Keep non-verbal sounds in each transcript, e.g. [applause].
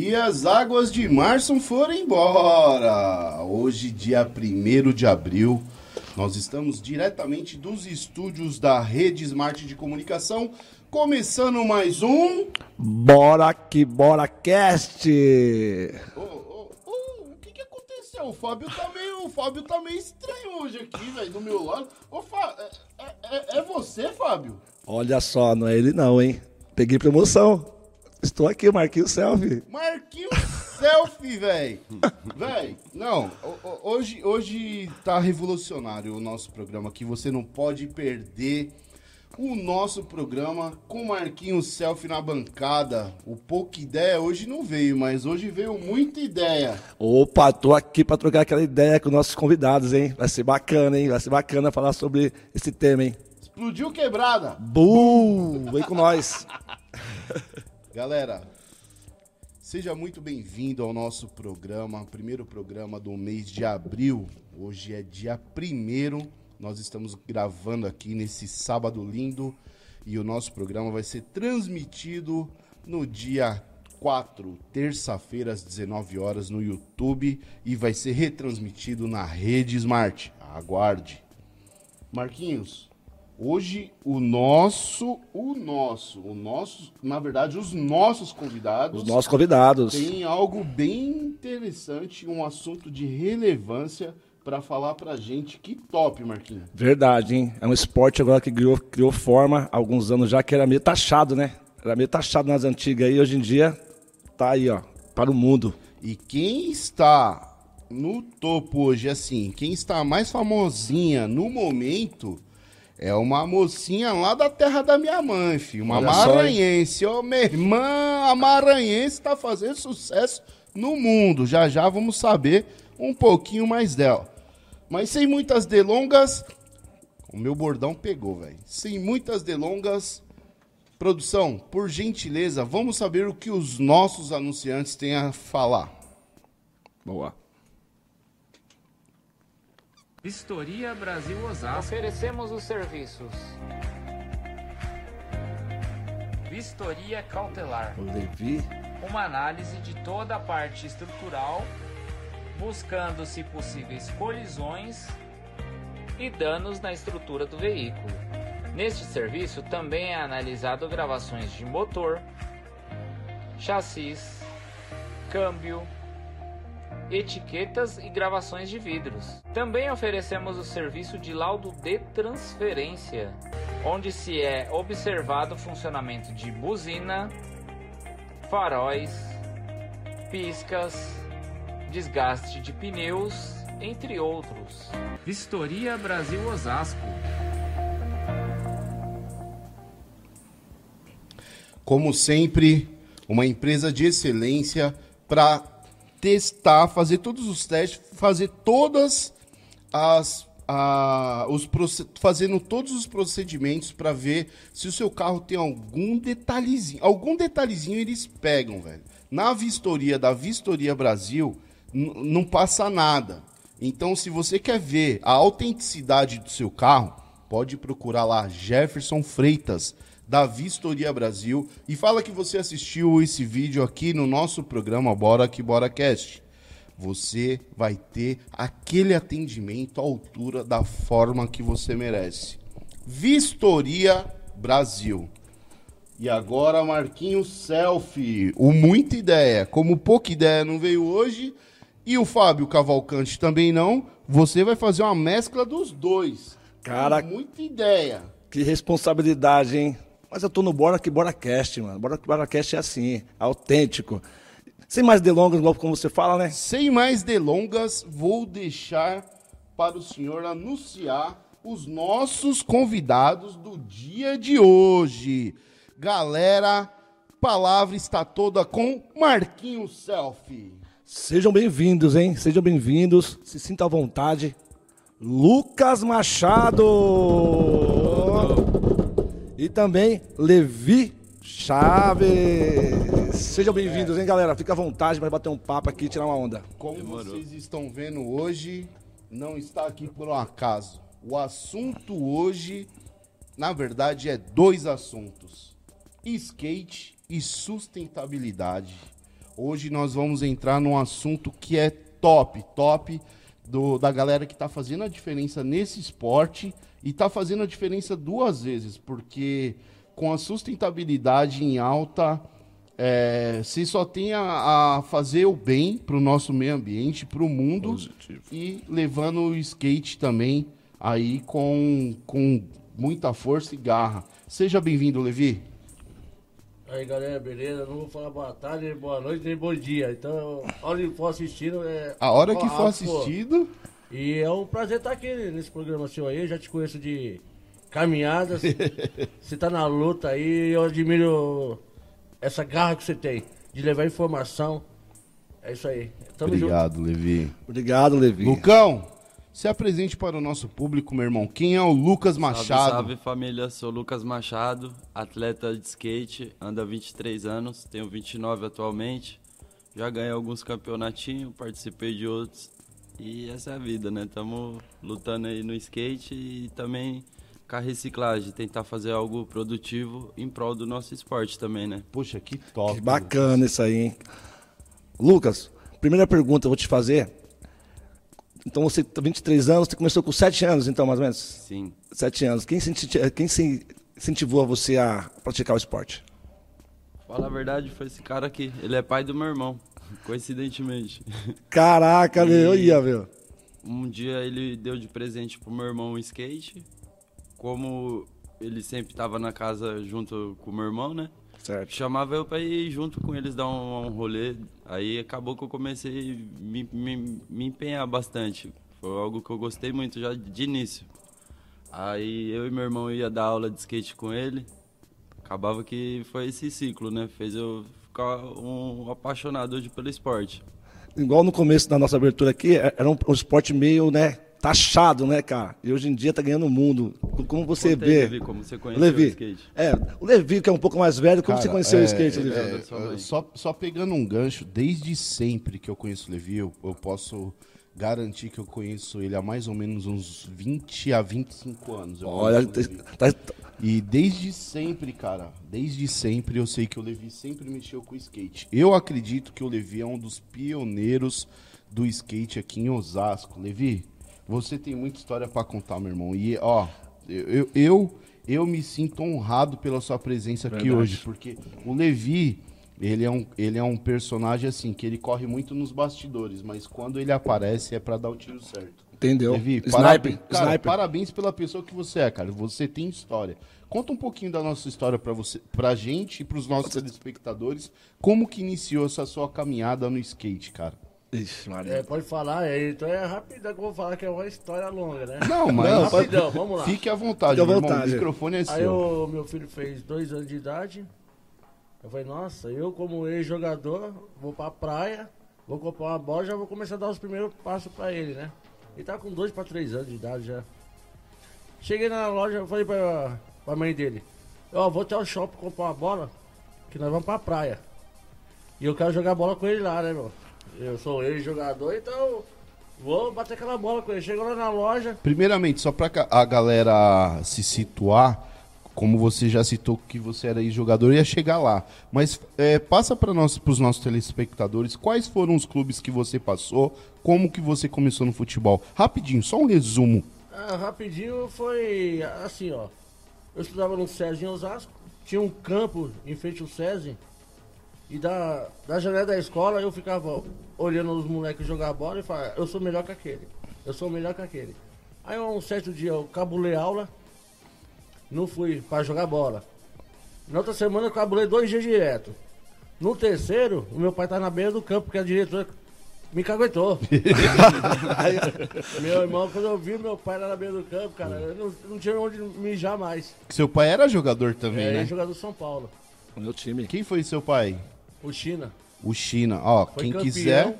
E as águas de março foram embora. Hoje, dia 1 de abril, nós estamos diretamente dos estúdios da Rede Smart de Comunicação, começando mais um. Bora que bora cast! Ô, ô, ô, o que, que aconteceu? O Fábio tá meio, o Fábio tá meio estranho hoje aqui, velho, do meu lado. Ô, Fá, é, é, é você, Fábio? Olha só, não é ele não, hein? Peguei promoção. Estou aqui, Marquinhos Selfie. Marquinhos Selfie, velho. Velho, não, hoje, hoje tá revolucionário o nosso programa aqui. Você não pode perder o nosso programa com Marquinhos Selfie na bancada. O pouca ideia hoje não veio, mas hoje veio muita ideia. Opa, tô aqui para trocar aquela ideia com nossos convidados, hein? Vai ser bacana, hein? Vai ser bacana falar sobre esse tema, hein? Explodiu quebrada. Bum! Vem com nós. [laughs] Galera, seja muito bem-vindo ao nosso programa, primeiro programa do mês de abril. Hoje é dia primeiro, nós estamos gravando aqui nesse sábado lindo e o nosso programa vai ser transmitido no dia 4, terça-feira, às 19 horas, no YouTube e vai ser retransmitido na Rede Smart. Aguarde. Marquinhos, Hoje o nosso, o nosso, o nosso, na verdade, os nossos convidados. Os nossos convidados. Tem algo bem interessante, um assunto de relevância para falar pra gente. Que top, Marquinhos. Verdade, hein? É um esporte agora que criou, criou forma há alguns anos já, que era meio taxado, né? Era meio taxado nas antigas e hoje em dia tá aí, ó, para o mundo. E quem está no topo hoje, assim, quem está mais famosinha no momento é uma mocinha lá da terra da minha mãe, filho. Uma Olha maranhense. Ô, minha irmã, a maranhense tá fazendo sucesso no mundo. Já já vamos saber um pouquinho mais dela. Mas sem muitas delongas. O meu bordão pegou, velho. Sem muitas delongas. Produção, por gentileza, vamos saber o que os nossos anunciantes têm a falar. Boa. Vistoria Brasil Osasco. Oferecemos os serviços. Vistoria Cautelar. Levi. Uma análise de toda a parte estrutural, buscando, se possíveis, colisões e danos na estrutura do veículo. Neste serviço também é analisado gravações de motor, chassis, câmbio, etiquetas e gravações de vidros. Também oferecemos o serviço de laudo de transferência, onde se é observado o funcionamento de buzina, faróis, piscas, desgaste de pneus, entre outros. Vistoria Brasil Osasco. Como sempre, uma empresa de excelência para testar, fazer todos os testes, fazer todas as a, os fazendo todos os procedimentos para ver se o seu carro tem algum detalhezinho. Algum detalhezinho eles pegam, velho. Na vistoria da Vistoria Brasil, não passa nada. Então, se você quer ver a autenticidade do seu carro, pode procurar lá Jefferson Freitas da Vistoria Brasil e fala que você assistiu esse vídeo aqui no nosso programa Bora que Bora Cast. Você vai ter aquele atendimento à altura da forma que você merece. Vistoria Brasil. E agora, Marquinhos Selfie. O Muita Ideia. Como pouca ideia não veio hoje e o Fábio Cavalcante também não, você vai fazer uma mescla dos dois. Cara, muita ideia. Que responsabilidade, hein? Mas eu tô no Bora que Bora Cast, mano. Bora que Bora Cast é assim, autêntico. Sem mais delongas, como você fala, né? Sem mais delongas, vou deixar para o senhor anunciar os nossos convidados do dia de hoje. Galera, palavra está toda com Marquinhos Selfie. Sejam bem-vindos, hein? Sejam bem-vindos. Se sinta à vontade. Lucas Machado. E também Levi Chaves. Sejam bem-vindos, hein, galera? Fica à vontade para bater um papo aqui e tirar uma onda. Como Demorou. vocês estão vendo hoje, não está aqui por um acaso. O assunto hoje, na verdade, é dois assuntos: skate e sustentabilidade. Hoje nós vamos entrar num assunto que é top, top do, da galera que está fazendo a diferença nesse esporte e está fazendo a diferença duas vezes, porque com a sustentabilidade em alta, é, se só tem a, a fazer o bem para o nosso meio ambiente, para o mundo Positivo. e levando o skate também aí com, com muita força e garra. Seja bem-vindo, Levi. Aí galera, beleza? Não vou falar boa tarde, nem boa noite, nem bom dia. Então, a hora que for assistindo é. A hora que for pô. E é um prazer estar aqui nesse programa seu aí. Eu já te conheço de caminhadas. [laughs] você tá na luta aí, eu admiro essa garra que você tem de levar informação. É isso aí. Tamo junto. obrigado, Levi. Obrigado, Levi. Lucão, se apresente para o nosso público, meu irmão. Quem é o Lucas Machado? Salve, salve família, sou Lucas Machado, atleta de skate, ando há 23 anos, tenho 29 atualmente. Já ganhei alguns campeonatinhos, participei de outros. E essa é a vida, né? Tamo lutando aí no skate e também com a reciclagem, tentar fazer algo produtivo em prol do nosso esporte também, né? Poxa, que top. Que bacana isso aí, hein? Lucas, primeira pergunta eu vou te fazer. Então você tem 23 anos, você começou com 7 anos, então, mais ou menos? Sim. 7 anos. Quem, quem se incentivou você a praticar o esporte? Fala a verdade, foi esse cara aqui. Ele é pai do meu irmão, [laughs] coincidentemente. Caraca, meu, ia, meu. Um dia ele deu de presente pro meu irmão um skate. Como ele sempre tava na casa junto com o meu irmão, né? Certo. Chamava eu pra ir junto com eles dar um, um rolê. Aí acabou que eu comecei a me, me, me empenhar bastante. Foi algo que eu gostei muito já de início. Aí eu e meu irmão ia dar aula de skate com ele. Acabava que foi esse ciclo, né? Fez eu ficar um apaixonado hoje pelo esporte. Igual no começo da nossa abertura aqui, é- era um, um esporte meio, né, taxado, né, cara? E hoje em dia tá ganhando o mundo. Como você Conta aí, vê. Levi, como você conheceu Levi, o skate. É, o Levi, que é um pouco mais velho, como Cara, você conheceu é, o skate, Levi? é, mãe. só, só pegando um gancho, desde sempre que eu conheço o Levi, eu, eu posso garantir que eu conheço ele há mais ou menos uns 20 a 25 anos. Olha, tá- tá- E desde sempre, cara, desde sempre eu sei que o Levi sempre mexeu com skate. Eu acredito que o Levi é um dos pioneiros do skate aqui em Osasco. Levi, você tem muita história pra contar, meu irmão. E, ó, eu, eu, eu me sinto honrado pela sua presença aqui Verdade. hoje, porque o Levi, ele é, um, ele é um personagem assim, que ele corre muito nos bastidores, mas quando ele aparece é pra dar o tiro certo. entendeu? Levi, Sniper, parabéns, cara, sniper. parabéns pela pessoa que você é, cara. Você tem história. Conta um pouquinho da nossa história pra você, pra gente e pros nossos telespectadores. Como que iniciou essa sua caminhada no skate, cara? Ixi, Maria. É, pode falar, é, então é rapidão que eu vou falar que é uma história longa, né? Não, mas Não, pode- rapidão, vamos lá. fique à vontade, Fique à meu irmão. vontade. O microfone é Aí seu. o meu filho fez dois anos de idade. Eu falei, nossa, eu como ex-jogador, vou pra praia, vou comprar uma bola, já vou começar a dar os primeiros passos pra ele, né? Ele tá com dois pra três anos de idade já. Cheguei na loja, falei pra, pra mãe dele, ó, vou até o shopping comprar uma bola, que nós vamos pra praia. E eu quero jogar bola com ele lá, né, meu? Eu sou ex-jogador, então vou bater aquela bola com ele. Chegou lá na loja, Primeiramente, só pra a galera se situar, como você já citou que você era jogador, ia chegar lá. Mas é, passa para nós, pros nossos telespectadores, quais foram os clubes que você passou, como que você começou no futebol? Rapidinho, só um resumo. Ah, rapidinho foi assim, ó. Eu estudava no SESI em Osasco, tinha um campo em frente ao SESI, e da, da janela da escola eu ficava olhando os moleques jogar bola e falava, eu sou melhor que aquele, eu sou melhor que aquele. Aí um certo dia eu cabulei aula, não fui pra jogar bola. Na outra semana eu cabulei dois dias direto. No terceiro, o meu pai tá na beira do campo, porque a diretora me caguetou. [laughs] meu irmão, quando eu vi meu pai lá na beira do campo, cara, eu não, não tinha onde mijar mais. Seu pai era jogador também, é, né? jogador do São Paulo. O meu time. Quem foi seu pai? O China. O China. Ó, Foi quem quiser,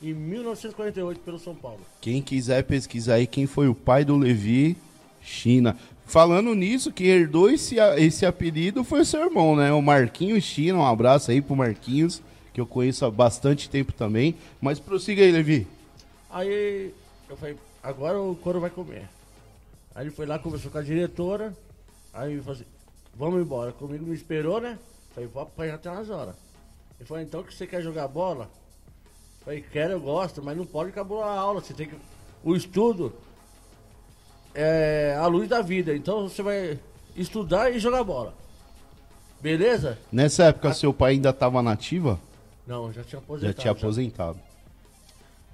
em 1948 pelo São Paulo. quem quiser pesquisar aí quem foi o pai do Levi, China. Falando nisso, quem herdou esse, esse apelido foi o seu irmão, né? O Marquinhos China. Um abraço aí pro Marquinhos, que eu conheço há bastante tempo também. Mas prossiga aí, Levi. Aí eu falei, agora o couro vai comer. Aí ele foi lá, conversou com a diretora. Aí eu falei assim, vamos embora. Comigo me esperou, né? Falei, vou apanhar até umas horas. Ele falou, então que você quer jogar bola? Falei, quero, eu gosto, mas não pode acabar a aula. Você tem que. O estudo é a luz da vida. Então você vai estudar e jogar bola. Beleza? Nessa época, seu pai ainda estava nativa? Não, já tinha Já aposentado. tinha aposentado.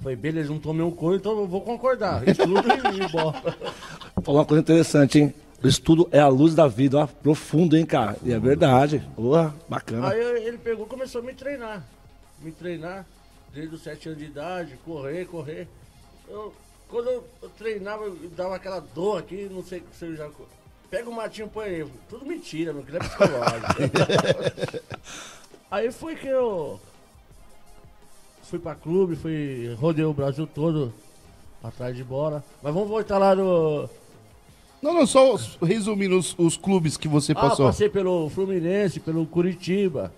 Falei, beleza, não tomei um couro, então eu vou concordar. Estudo e bola. [laughs] Vou falar uma coisa interessante, hein? O estudo é a luz da vida, ó, profundo, hein, cara? E é verdade. Boa, bacana. Aí ele pegou e começou a me treinar. Me treinar desde os 7 anos de idade, correr, correr. Eu, quando eu, eu treinava, eu dava aquela dor aqui, não sei se eu já. Pega o matinho, põe aí. Tudo mentira, meu, que não é psicológico. [laughs] aí foi que eu fui pra clube, fui, rodei o Brasil todo atrás de bola. Mas vamos voltar lá no. Não, não, só resumindo os, os clubes que você Ah, passou. passei pelo Fluminense, pelo Curitiba.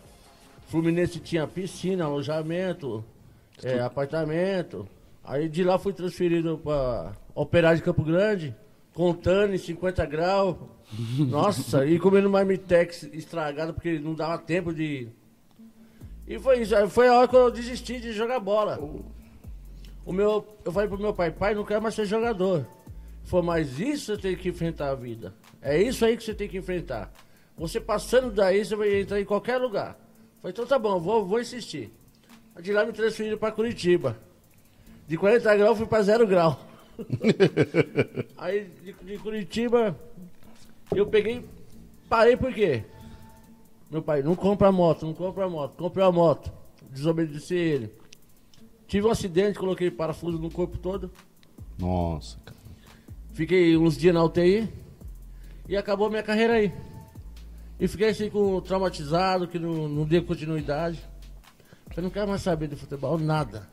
Fluminense tinha piscina, alojamento, é, apartamento. Aí de lá fui transferido para Operário de Campo Grande, contando em 50 graus. Nossa, e comendo marmitex estragado porque não dava tempo de. E foi isso, foi a hora que eu desisti de jogar bola. O meu, eu falei pro meu pai, pai, não quero mais ser jogador. Ele falou, mas isso você tem que enfrentar a vida. É isso aí que você tem que enfrentar. Você passando daí, você vai entrar em qualquer lugar. Eu falei, então tá bom, vou, vou insistir. De lá me transferiram para Curitiba. De 40 graus fui para 0 grau. [laughs] aí de, de Curitiba eu peguei, parei por quê? Meu pai, não compra moto, não compra moto. Comprei a moto, desobedeci ele. Tive um acidente, coloquei parafuso no corpo todo. Nossa, cara. Fiquei uns dias na UTI e acabou minha carreira aí. E fiquei assim com traumatizado, que não, não deu continuidade. Eu não quero mais saber de futebol, nada.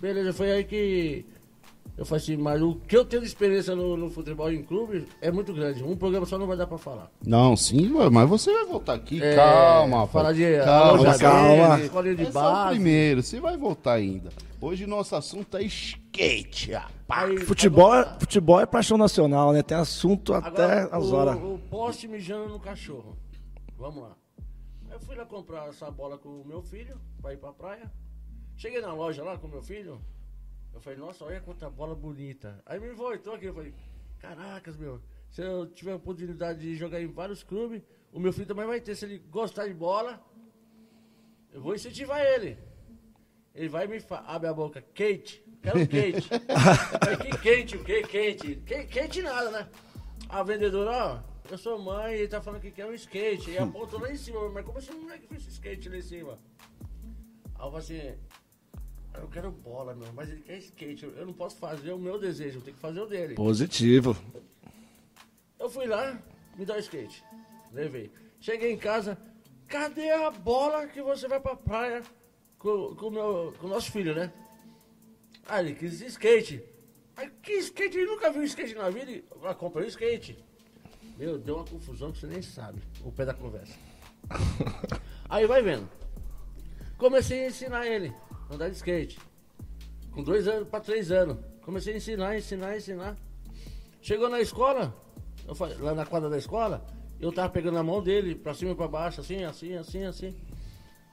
Beleza, foi aí que eu falei assim, mas o que eu tenho de experiência no, no futebol em clube é muito grande. Um programa só não vai dar pra falar. Não, sim, mas você vai voltar aqui. É, calma, Falar pai. de calma, calma. de É só o base. primeiro, você vai voltar ainda. Hoje nosso assunto é skate, rapaz. Aí- Futebol, agora- é- futebol é paixão nacional, né? Tem assunto até Agora, as o, horas. O poste mijando no cachorro. Vamos lá. Eu fui lá comprar essa bola com o meu filho, pra ir pra praia. Cheguei na loja lá com meu filho. Eu falei, nossa, olha quanta bola bonita. Aí me voltou aqui, eu falei, caracas, meu. Se eu tiver a oportunidade de jogar em vários clubes, o meu filho também vai ter. Se ele gostar de bola, eu vou incentivar ele. Ele vai me abre a boca, Kate, quero Kate. Falei, que quente, o que? Que, quente nada, né? A vendedora, ó, eu sou mãe, ele tá falando que quer um skate. E apontou lá em cima, mas como esse moleque fez esse skate lá em cima? Aí eu falei assim, eu quero bola, meu, mas ele quer skate. Eu não posso fazer o meu desejo, eu tenho que fazer o dele. Positivo. Eu fui lá, me dá o skate. Levei. Cheguei em casa, cadê a bola que você vai pra praia com, com, o meu, com o nosso filho, né? Aí ele quis skate. Aí que skate? Ele nunca viu skate na vida. e Ah, comprei um skate. Meu, deu uma confusão que você nem sabe. O pé da conversa. [laughs] Aí vai vendo. Comecei a ensinar ele andar de skate. Com dois anos para três anos. Comecei a ensinar, ensinar, ensinar. Chegou na escola, eu falei, lá na quadra da escola, eu tava pegando a mão dele, pra cima e pra baixo, assim, assim, assim, assim.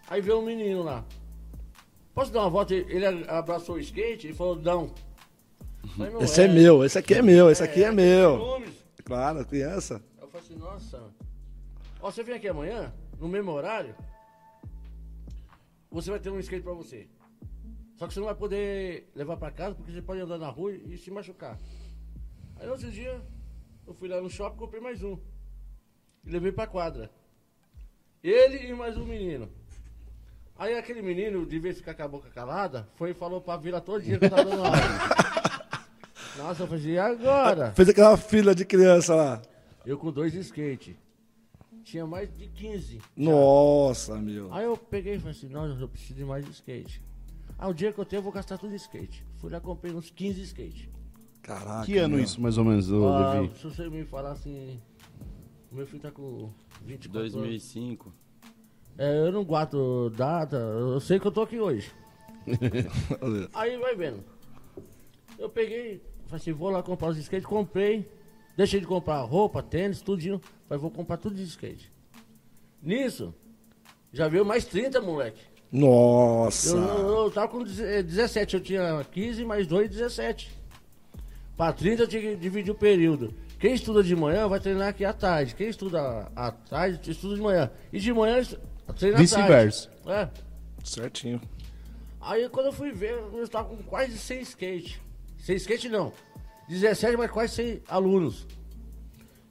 Aí veio um menino lá. Posso dar uma volta? Ele abraçou o skate e falou, não. Falei, "Não Esse é meu, esse aqui é meu, esse aqui é tem meu. ciúmes." Claro, criança. Eu falei assim, nossa. Ó, você vem aqui amanhã, no mesmo horário, você vai ter um skate pra você. Só que você não vai poder levar pra casa porque você pode andar na rua e se machucar. Aí outro dia, eu fui lá no shopping e comprei mais um. E levei pra quadra. Ele e mais um menino. Aí aquele menino, de vez ficar com a boca calada, foi e falou pra vila todo dia que eu tava dando aula. [laughs] Nossa, eu falei, e agora? Fez aquela fila de criança lá. Eu com dois skate. Tinha mais de 15. Nossa, meu. Aí eu peguei e falei assim, não, eu preciso de mais de skate. Ah, o dia que eu tenho, eu vou gastar tudo em skate. Fui lá, comprei uns 15 skate. Caraca. Que ano meu. isso, mais ou menos, ô, Ah, Levi? se você me falar assim, o meu filho tá com 24 anos. 2005. É, eu não guardo data, eu sei que eu tô aqui hoje. [laughs] Aí vai vendo. Eu peguei, falei assim, vou lá comprar os skates, comprei. Deixei de comprar roupa, tênis, tudinho. Falei, vou comprar tudo de skate. Nisso, Já veio mais 30, moleque. Nossa. Eu, eu, eu tava com 17, eu tinha 15, mais 2, 17. Pra 30 eu tinha que dividir o período. Quem estuda de manhã vai treinar aqui à tarde. Quem estuda à tarde, estuda de manhã. E de manhã treina à tarde. Vice-versa. É. Certinho. Aí quando eu fui ver, eu estava com quase 100 skate. 100 skate não. 17, mas quase 100 alunos.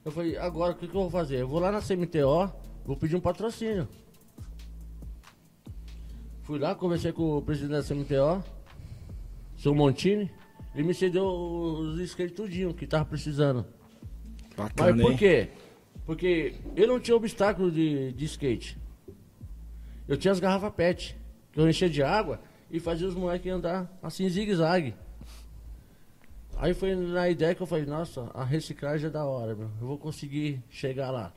Eu falei, agora o que, que eu vou fazer? Eu vou lá na CMTO, vou pedir um patrocínio. Fui lá, conversei com o presidente da CMTO, seu Montini. Ele me cedeu os skates tudinho que tava precisando. Bacana, Mas por hein? quê? Porque eu não tinha obstáculo de, de skate. Eu tinha as garrafas PET, que eu enchia de água e fazia os moleques andar assim zigue-zague. Aí foi na ideia que eu falei, nossa, a reciclagem é da hora, meu. Eu vou conseguir chegar lá.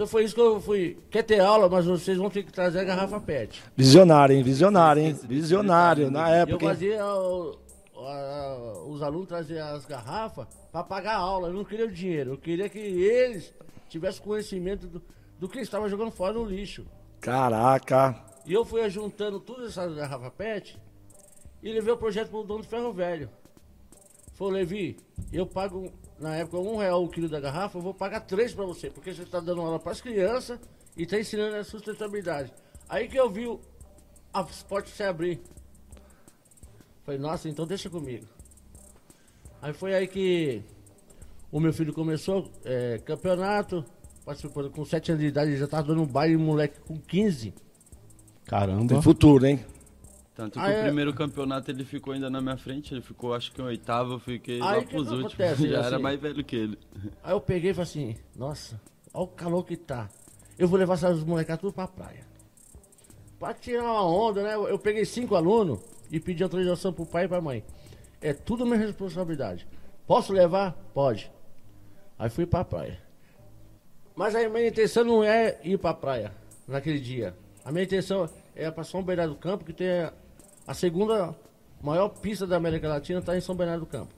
Então foi isso que eu fui. Quer ter aula, mas vocês vão ter que trazer a garrafa PET. Visionário, hein? Visionário, hein? Visionário. Na Eu época. hein? fazia o- a- os alunos traziam as garrafas para pagar a aula. Eu não queria o dinheiro. Eu queria que eles tivessem conhecimento do, do que eles estavam jogando fora no lixo. Caraca. E eu fui juntando todas essas garrafas PET e levei o projeto pro dono do ferro velho. Falei, Levi, eu pago na época um real o quilo da garrafa, eu vou pagar três para você, porque você está dando aula para as crianças e está ensinando a sustentabilidade. Aí que eu vi o- as portas se abrir. Falei, nossa, então deixa comigo. Aí foi aí que o meu filho começou é, campeonato, participou com 7 anos de idade, ele já estava dando um baile moleque com 15. Caramba. Tem futuro, hein? Tanto que é? o primeiro campeonato ele ficou ainda na minha frente, ele ficou acho que em oitavo, eu fiquei Aí lá pros que últimos. acontece, [laughs] Já assim? era mais velho que ele. Aí eu peguei e falei assim, nossa, olha o calor que tá. Eu vou levar essas molecadas tudo pra praia. Pra tirar uma onda, né? Eu peguei cinco alunos e pedi autorização pro pai e pra mãe. É tudo minha responsabilidade. Posso levar? Pode. Aí fui pra praia. Mas a minha intenção não é ir pra praia naquele dia. A minha intenção é pra São Bernardo do Campo, que tem a- a segunda maior pista da América Latina, tá em São Bernardo do Campo.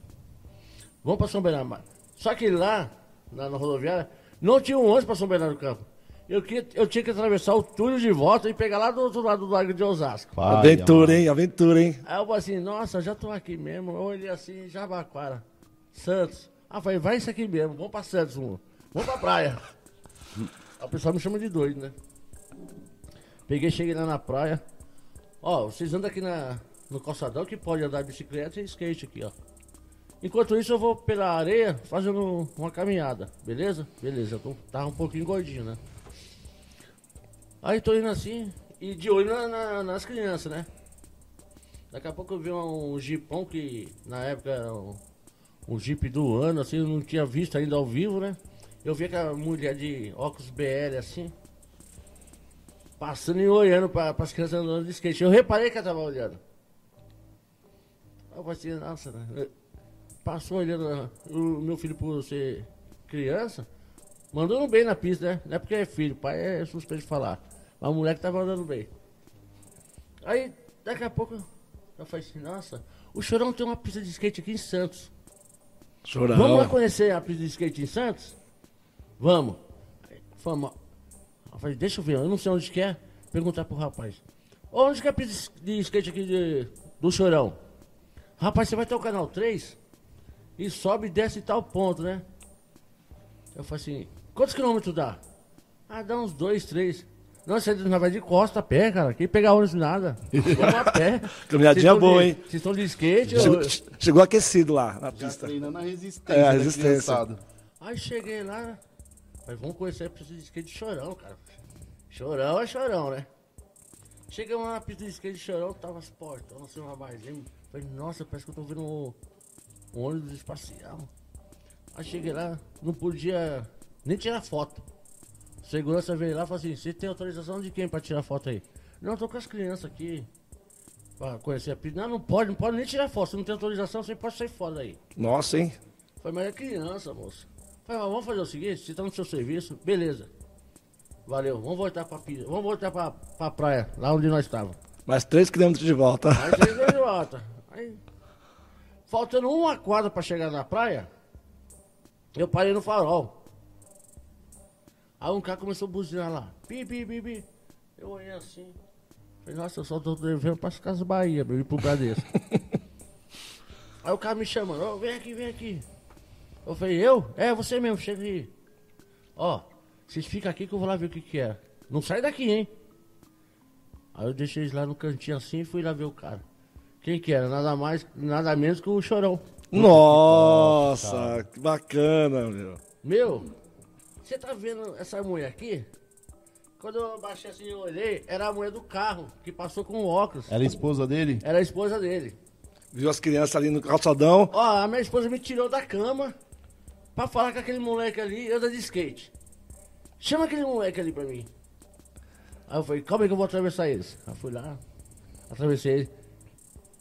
Vamos para São Bernardo. Mas- Só que lá, na, na rodoviária, não tinha um ônibus para São Bernardo do Campo. Eu, queria- eu tinha que atravessar o túnel de volta e pegar lá do outro lado do Lago de Osasco. Pai, Aventura, hein? Aventura, hein? Aí eu falei assim, nossa, já tô aqui mesmo. Eu olhei assim, Jabaquara, Santos. Ah, falei, vai isso aqui mesmo, vamos pra Santos, amor. vamos pra praia. [laughs] O pessoal me chama de doido, né? Peguei, cheguei lá na praia. Ó, vocês andam aqui na, no calçadão que pode andar de bicicleta e skate aqui, ó. Enquanto isso, eu vou pela areia fazendo uma caminhada, beleza? Beleza, eu tava um pouquinho gordinho, né? Aí tô indo assim, e de olho na- na- nas crianças, né? Daqui a pouco eu vi um jipão que na época era um, um jeep do ano, assim, eu não tinha visto ainda ao vivo, né? Eu vi aquela mulher de óculos BL assim, passando e olhando para as crianças andando de skate. Eu reparei que ela tava olhando. Eu falei assim, nossa, né? Passou olhando né? o meu filho por ser criança, mandando bem na pista, né? Não é porque é filho, pai é suspeito de falar. Mas o moleque tava andando bem. Aí, daqui a pouco, eu falei assim, nossa, o Chorão tem uma pista de skate aqui em Santos. Chorão. Vamos lá conhecer a pista de skate em Santos? Vamos. Vamos. Eu falei, deixa eu ver, eu não sei onde que é. Perguntar pro rapaz. "Ô, Onde que é a pista de skate aqui de- do Chorão? Rapaz, você vai até o canal 3 e sobe e desce em tal ponto, né? Eu falei assim, quantos quilômetros dá? Ah, dá uns dois, três. Não, você não vai de costa a pé, cara. Quem pegar ônibus nada. Vamos a pé. [laughs] Caminhadinha boa, de- hein? Vocês estão de skate? Chegou, eu- chegou aquecido lá na Já pista. treinando a resistência. É, a resistência. Aí cheguei lá, mas vamos conhecer a pista de skate de chorão, cara. Chorão é chorão, né? Chegamos lá na pista de skate de chorão, tava as portas, assim, uma barzinha. Falei, nossa, parece que eu tô vendo um, um ônibus espacial. Aí cheguei lá, não podia nem tirar foto. Segurança veio lá e falou assim, você tem autorização de quem pra tirar foto aí? Não, eu tô com as crianças aqui. Pra conhecer a pista. Não, não pode, não pode nem tirar foto. Se não tem autorização, você pode sair fora daí. Nossa, hein? Falei, mas é criança, moça. Falei, vamos fazer o seguinte, você tá no seu serviço, beleza. Valeu, vamos voltar pra pista, vamos voltar pra, pra praia, lá onde nós estávamos. Mais 3 quilômetros de volta. Aí chegou de volta. Aí, faltando uma quadra pra chegar na praia, eu parei no farol. Aí um cara começou a buzinar lá. Pi, pi, pi, pi. Eu olhei assim. Falei, nossa, eu só tô devendo para as Casas Bahia, pra eu ir pro Bradesco. [laughs] Aí o cara me chamando, ó, vem aqui, vem aqui. Eu falei, eu? É, você mesmo, chega aí. Ó, vocês ficam aqui que eu vou lá ver o que que é. Não sai daqui, hein? Aí eu deixei eles lá no cantinho assim e fui lá ver o cara. Quem que era? Nada mais, nada menos que o Chorão. Nossa, que bacana, meu. Meu, você tá vendo essa mulher aqui? Quando eu baixei assim e olhei, era a mulher do carro, que passou com óculos. Era a esposa dele? Era a esposa dele. Viu as crianças ali no calçadão. Ó, a minha esposa me tirou da cama pra falar com aquele moleque ali, anda de skate. Chama aquele moleque ali pra mim. Aí eu falei, calma aí que eu vou atravessar eles. Aí eu fui lá, atravessei ele.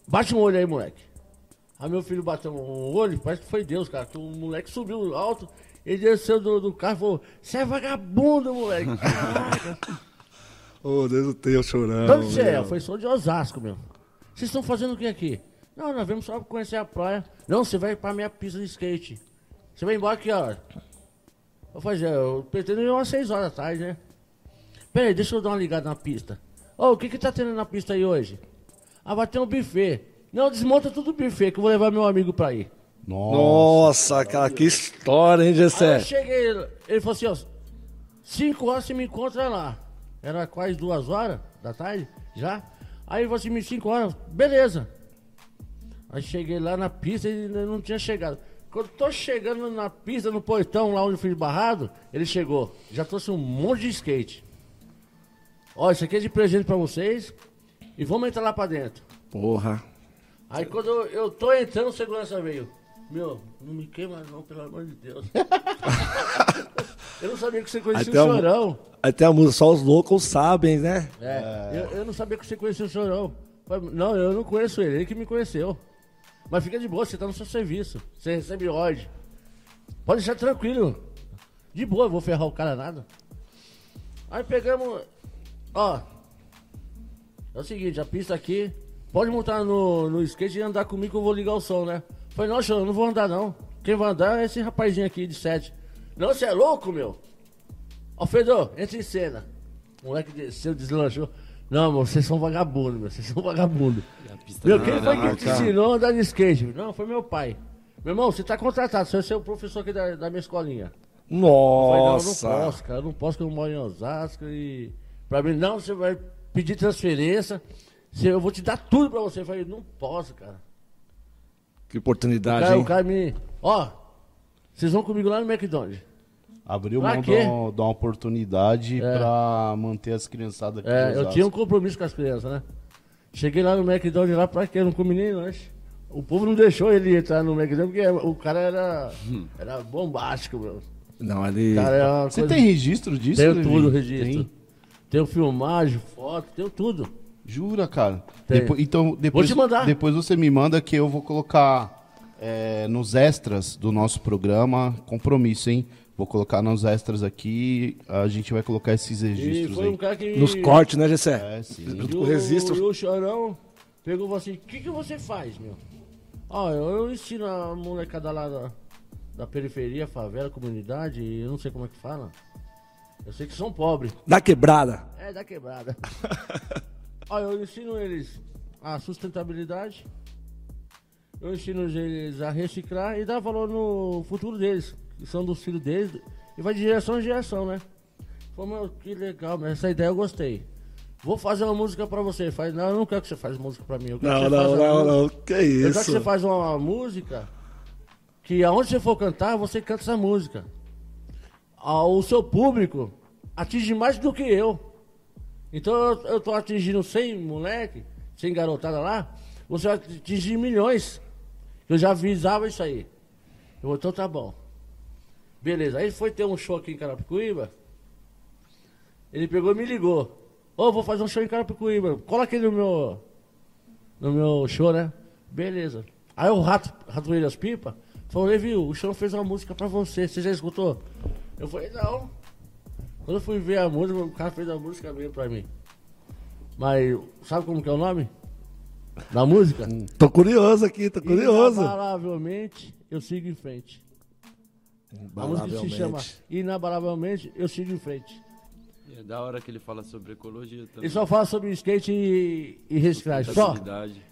Bate um olho aí, moleque. Aí meu filho bateu um olho, parece que foi Deus, cara. Que o moleque subiu alto, ele desceu do, do carro e falou, você é vagabundo, moleque. [laughs] Ô, Deus do teu. De onde você é? Foi só de Osasco, meu. Vocês estão fazendo o que aqui? Não, nós vamos só conhecer a praia. Não, você vai pra minha pista de skate. Você vai embora que hora? Eu falei, "É, eu pretendo ir umas 6 horas da tarde, né? Pera aí, deixa eu dar uma ligada na pista. Ô, o que que tá tendo na pista aí hoje? Ah, vai ter um buffet. Não, desmonta tudo o buffet que eu vou levar meu amigo pra ir. Nossa. Nossa, cara, que história, hein, Aí Gessé? eu cheguei, ele falou assim, ó, 5 horas você me encontra lá. Era quase duas horas da tarde, já. Aí ele falou assim, 5 horas, beleza. Aí cheguei lá na pista e ainda não tinha chegado. Quando tô chegando na pista, no portão, lá onde eu fui barrado, ele chegou. Já trouxe um monte de skate. Ó, isso aqui é de presente pra vocês. E vamos entrar lá pra dentro. Porra. Aí quando eu, eu tô entrando, o segurança veio. Meu, não me queima não, pelo amor de Deus. [laughs] eu não sabia que você conhecia Até o Chorão. Tem a música, só os loucos sabem, né? É, Eu, eu não sabia que você conhecia o Chorão. Não, eu não conheço ele, ele que me conheceu. Mas fica de boa, você tá no seu serviço. Você recebe ordem. Pode deixar tranquilo. De boa, eu vou ferrar o cara nada. Aí pegamos. Ó. É o seguinte, a pista aqui. Pode montar no, no skate e andar comigo que eu vou ligar o som, né? Falei, não, Chorão, não vou andar não. Quem vai andar é esse rapazinho aqui de sete. Não, você é louco, meu? Fedor, entra em cena. O moleque desceu, deslanchou. Não, meu, vocês são vagabundos, meu. Vocês são vagabundos. Meu, quem foi que te ensinou a andar de skate? Não, foi meu pai. Meu irmão, você tá contratado, você vai ser o professor aqui da, da minha escolinha. Eu falei, não, eu Nossa. não posso, cara. Eu não posso, que eu moro em Osasco e... Pra mim, não, você vai pedir transferência. você- Eu vou te dar tudo pra você. Eu falei, não posso, cara. Que O oportunidade, cara, hein? o cara me... Ó, vocês vão comigo lá no McDonald's. Abriu Pra mão de uma, de uma oportunidade É. pra manter as criançadas aqui. É, eu tinha um compromisso com as crianças, né? Cheguei lá no McDonald's lá pra quê? Eu não comi nem lanche. O povo não deixou ele entrar no McDonald's porque o cara era, era bombástico, meu. Não, ali. O cara uma Você coisa- tem registro disso, Tenho tudo, registro. Tem? Tenho filmagem, foto, tenho tudo. Jura, cara? Tem. Depo- então, depois, te mandar. depois você me manda que eu vou colocar é, nos extras do nosso programa. Compromisso, hein? Vou colocar nos extras aqui. A gente vai colocar esses E registros foi um aí. cara que. Nos cortes, né, Gessé? É, sim. Junto com o registro. E o Chorão pegou e falou assim: O que, que você faz, meu? Ó, eu, eu ensino a molecada lá da, da periferia, favela, comunidade, eu não sei como é que fala. Eu sei que são pobres. Da quebrada. É, da quebrada. [laughs] Ó, eu ensino eles a sustentabilidade. Eu ensino eles a reciclar e dar valor no futuro deles, que são dos filhos deles. E vai de geração em geração, né? Falei, meu, que legal, mas essa ideia eu gostei. Vou fazer uma música pra você. Faz, não, eu não quero que você faça música pra mim. Eu quero Não, que você não, não, não. Que Eu quero que isso? você faça uma música que aonde você for cantar, você canta essa música. Ah, O seu público atinge mais do que eu. Então eu, eu tô atingindo 100 moleque, 100 garotada lá, você vai atingir milhões. Eu já avisava isso aí. Eu então tá bom. Beleza, aí foi ter um show aqui em Carapicuíba. Ele pegou e me ligou. Ô, vou fazer um show em Carapicuíba. Cola aqui no meu, no meu show, né? Beleza. Aí o Rato, Rato das Pipa falou, Levi, o show fez uma música pra você, você já escutou? Eu falei, não. Quando eu fui ver a música, o cara fez a música mesmo pra mim. Mas sabe como que é o nome? Da música? Tô curioso aqui, tô curioso. Inabalavelmente, eu sigo em frente. A música se chama Inabalavelmente, eu sigo em frente. E é da hora que ele fala sobre ecologia também. Ele só fala sobre skate e, e reciclagem. Só.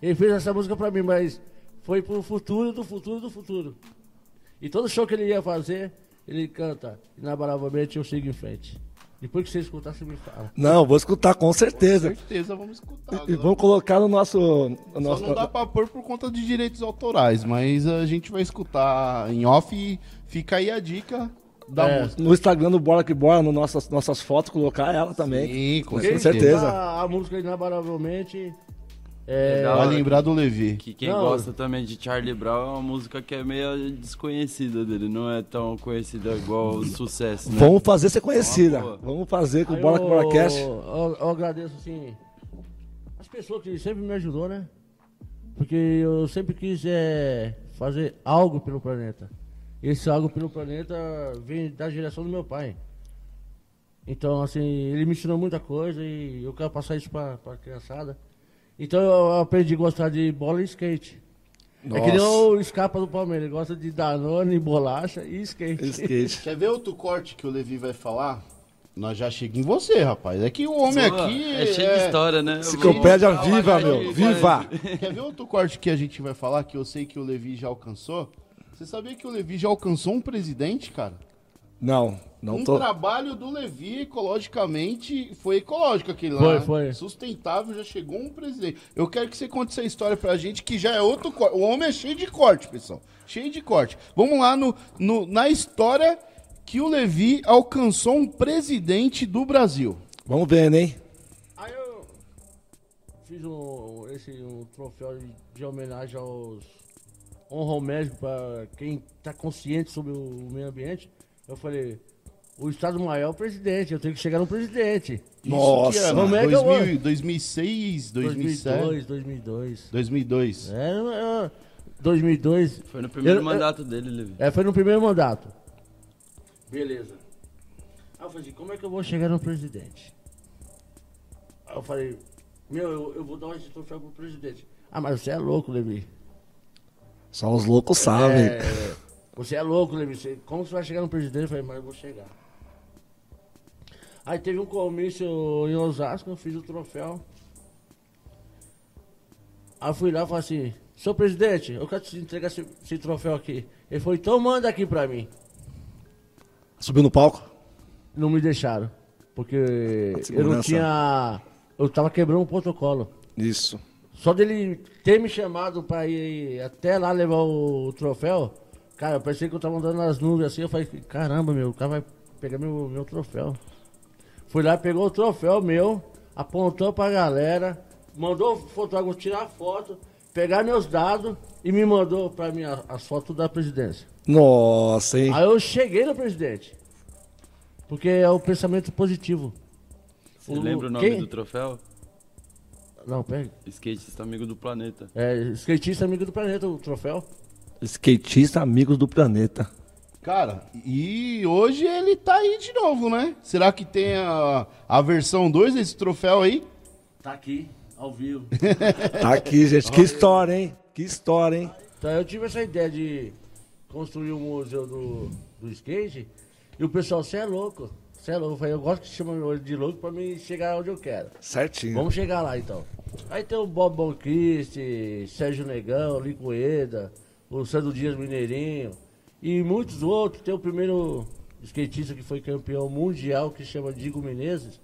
Ele fez essa música pra mim, mas foi pro futuro do futuro do futuro. E todo show que ele ia fazer, ele canta. Inabalavelmente eu sigo em frente. Depois que você escutar, você me fala. Não, vou escutar com Com certeza. certeza vamos escutar. E agora. vamos colocar no nosso. no Só nosso não dá pra pôr por conta de direitos autorais, mas a gente vai escutar em off e fica aí a dica da É. música. no Instagram do Bora que Bora, nas nossas, nossas fotos, colocar ela também. Sim, com Com certeza. certeza. A, a música inabalavelmente. É Vai lembrar do Levi. Que quem Não. gosta também de Charlie Brown é uma música que é meio desconhecida dele, não é tão conhecida igual o sucesso, né? Vamos fazer ser conhecida. boa. Vamos fazer com o Bora que Bora Cash. eu, eu agradeço assim as pessoas que sempre me ajudou, né? Porque eu sempre quis é, fazer algo pelo planeta. Esse algo pelo planeta vem da geração do meu pai. Então, assim, ele me ensinou muita coisa e eu quero passar isso pra, pra criançada. Então eu aprendi a gostar de bola e skate. É que nem Nossa. o escapa do Palmeiras, ele gosta de Danone, bolacha e skate. Skate. Quer ver outro corte que o Levi vai falar? Nós já chegamos em você, rapaz. É que o homem Pô, aqui. é cheio de história, né? Enciclopédia uma viva, meu. Viva! Quer ver outro corte que a gente vai falar que eu sei que o Levi já alcançou? Você sabia que o Levi já alcançou um presidente, cara? Não, não um tô. trabalho do Levi ecologicamente foi ecológico aquele lá. Foi, foi. Sustentável, já chegou um presidente. Eu quero que você conte essa história pra gente, que já é outro corte. O homem é cheio de corte, pessoal. Cheio de corte. Vamos lá no, no- na história que o Levi alcançou um presidente do Brasil. Vamos ver, hein? Aí eu fiz um, esse, um troféu de homenagem aos honra ao médico para quem está consciente sobre o meio ambiente. Eu falei, o Estado Maior é o presidente, eu tenho que chegar no presidente. Nossa, Isso que é que eu 2000, 2006, 2007, 2002, 2002. 2002. É, é, 2002. Foi no primeiro Eu- eu- mandato dele, Levi. É, foi no primeiro mandato. Beleza. Aí eu falei assim, como é que eu vou chegar no presidente? Aí eu falei, meu, eu, eu vou dar esse troféu pro presidente. Ah, mas você é louco, Levi. Só os loucos sabem. É, você é louco, Levi. Você- como você vai chegar no presidente? Eu falei, mas eu vou chegar. Aí teve um comício em Osasco, eu fiz o troféu. Aí fui lá e falei assim, senhor presidente, eu quero te entregar esse, esse troféu aqui. Ele falou, então manda aqui pra mim. Subiu no palco? Não me deixaram. Porque eu não tinha. Eu tava quebrando o protocolo. Isso. Só dele ter me chamado pra ir até lá levar o troféu, cara, eu pensei que eu tava andando nas nuvens assim, eu falei, caramba, meu, o cara vai pegar meu, meu troféu. Fui lá, pegou o troféu meu, apontou pra galera, mandou o fotógrafo tirar foto, pegar meus dados e me mandou pra mim as fotos da presidência. Nossa, hein? Aí eu cheguei no presidente. Porque é o pensamento positivo. Você lembra o nome quem- do troféu? Não, pega. Skatista Amigo do Planeta. É, skatista amigo do planeta, o troféu. Skatista Amigos do Planeta. Cara, e hoje ele tá aí de novo, né? Será que tem a, a versão 2 desse troféu aí? Tá aqui, ao vivo. [laughs] Tá aqui, gente. Que história, hein? Que história, hein? Então eu tive essa ideia de construir um museu do, do skate e o pessoal, você é louco. Você é louco. Eu falei, eu gosto que chamam ele de louco pra mim chegar onde eu quero. Certinho. Vamos chegar lá então. Aí tem o Bob Boncristi, Sérgio Negão, Licoeda, o Sandro Dias Mineirinho e muitos outros. Tem o primeiro skatista que foi campeão mundial que chama Diego Menezes.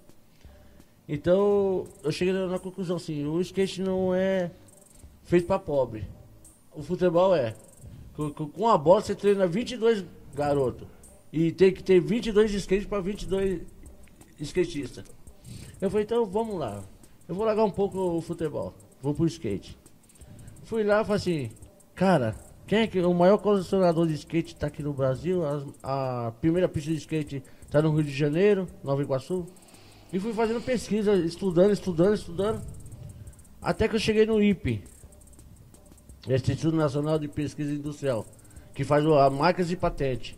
Então eu cheguei na conclusão assim, o skate não é feito para pobre. O futebol é. Com a bola você treina 22 garotos. E tem que ter 22 skates para 22 skatistas. Eu falei, então vamos lá. Eu vou largar um pouco o futebol. Vou pro skate. Fui lá e falei assim, cara, quem é que o maior colecionador de skate está aqui no Brasil? As- A, primeira pista de skate está no Rio de Janeiro, Nova Iguaçu. E fui fazendo pesquisa, estudando, estudando, estudando. Até que eu cheguei no IPE, Instituto Nacional de Pesquisa Industrial, que faz a marcas e patente.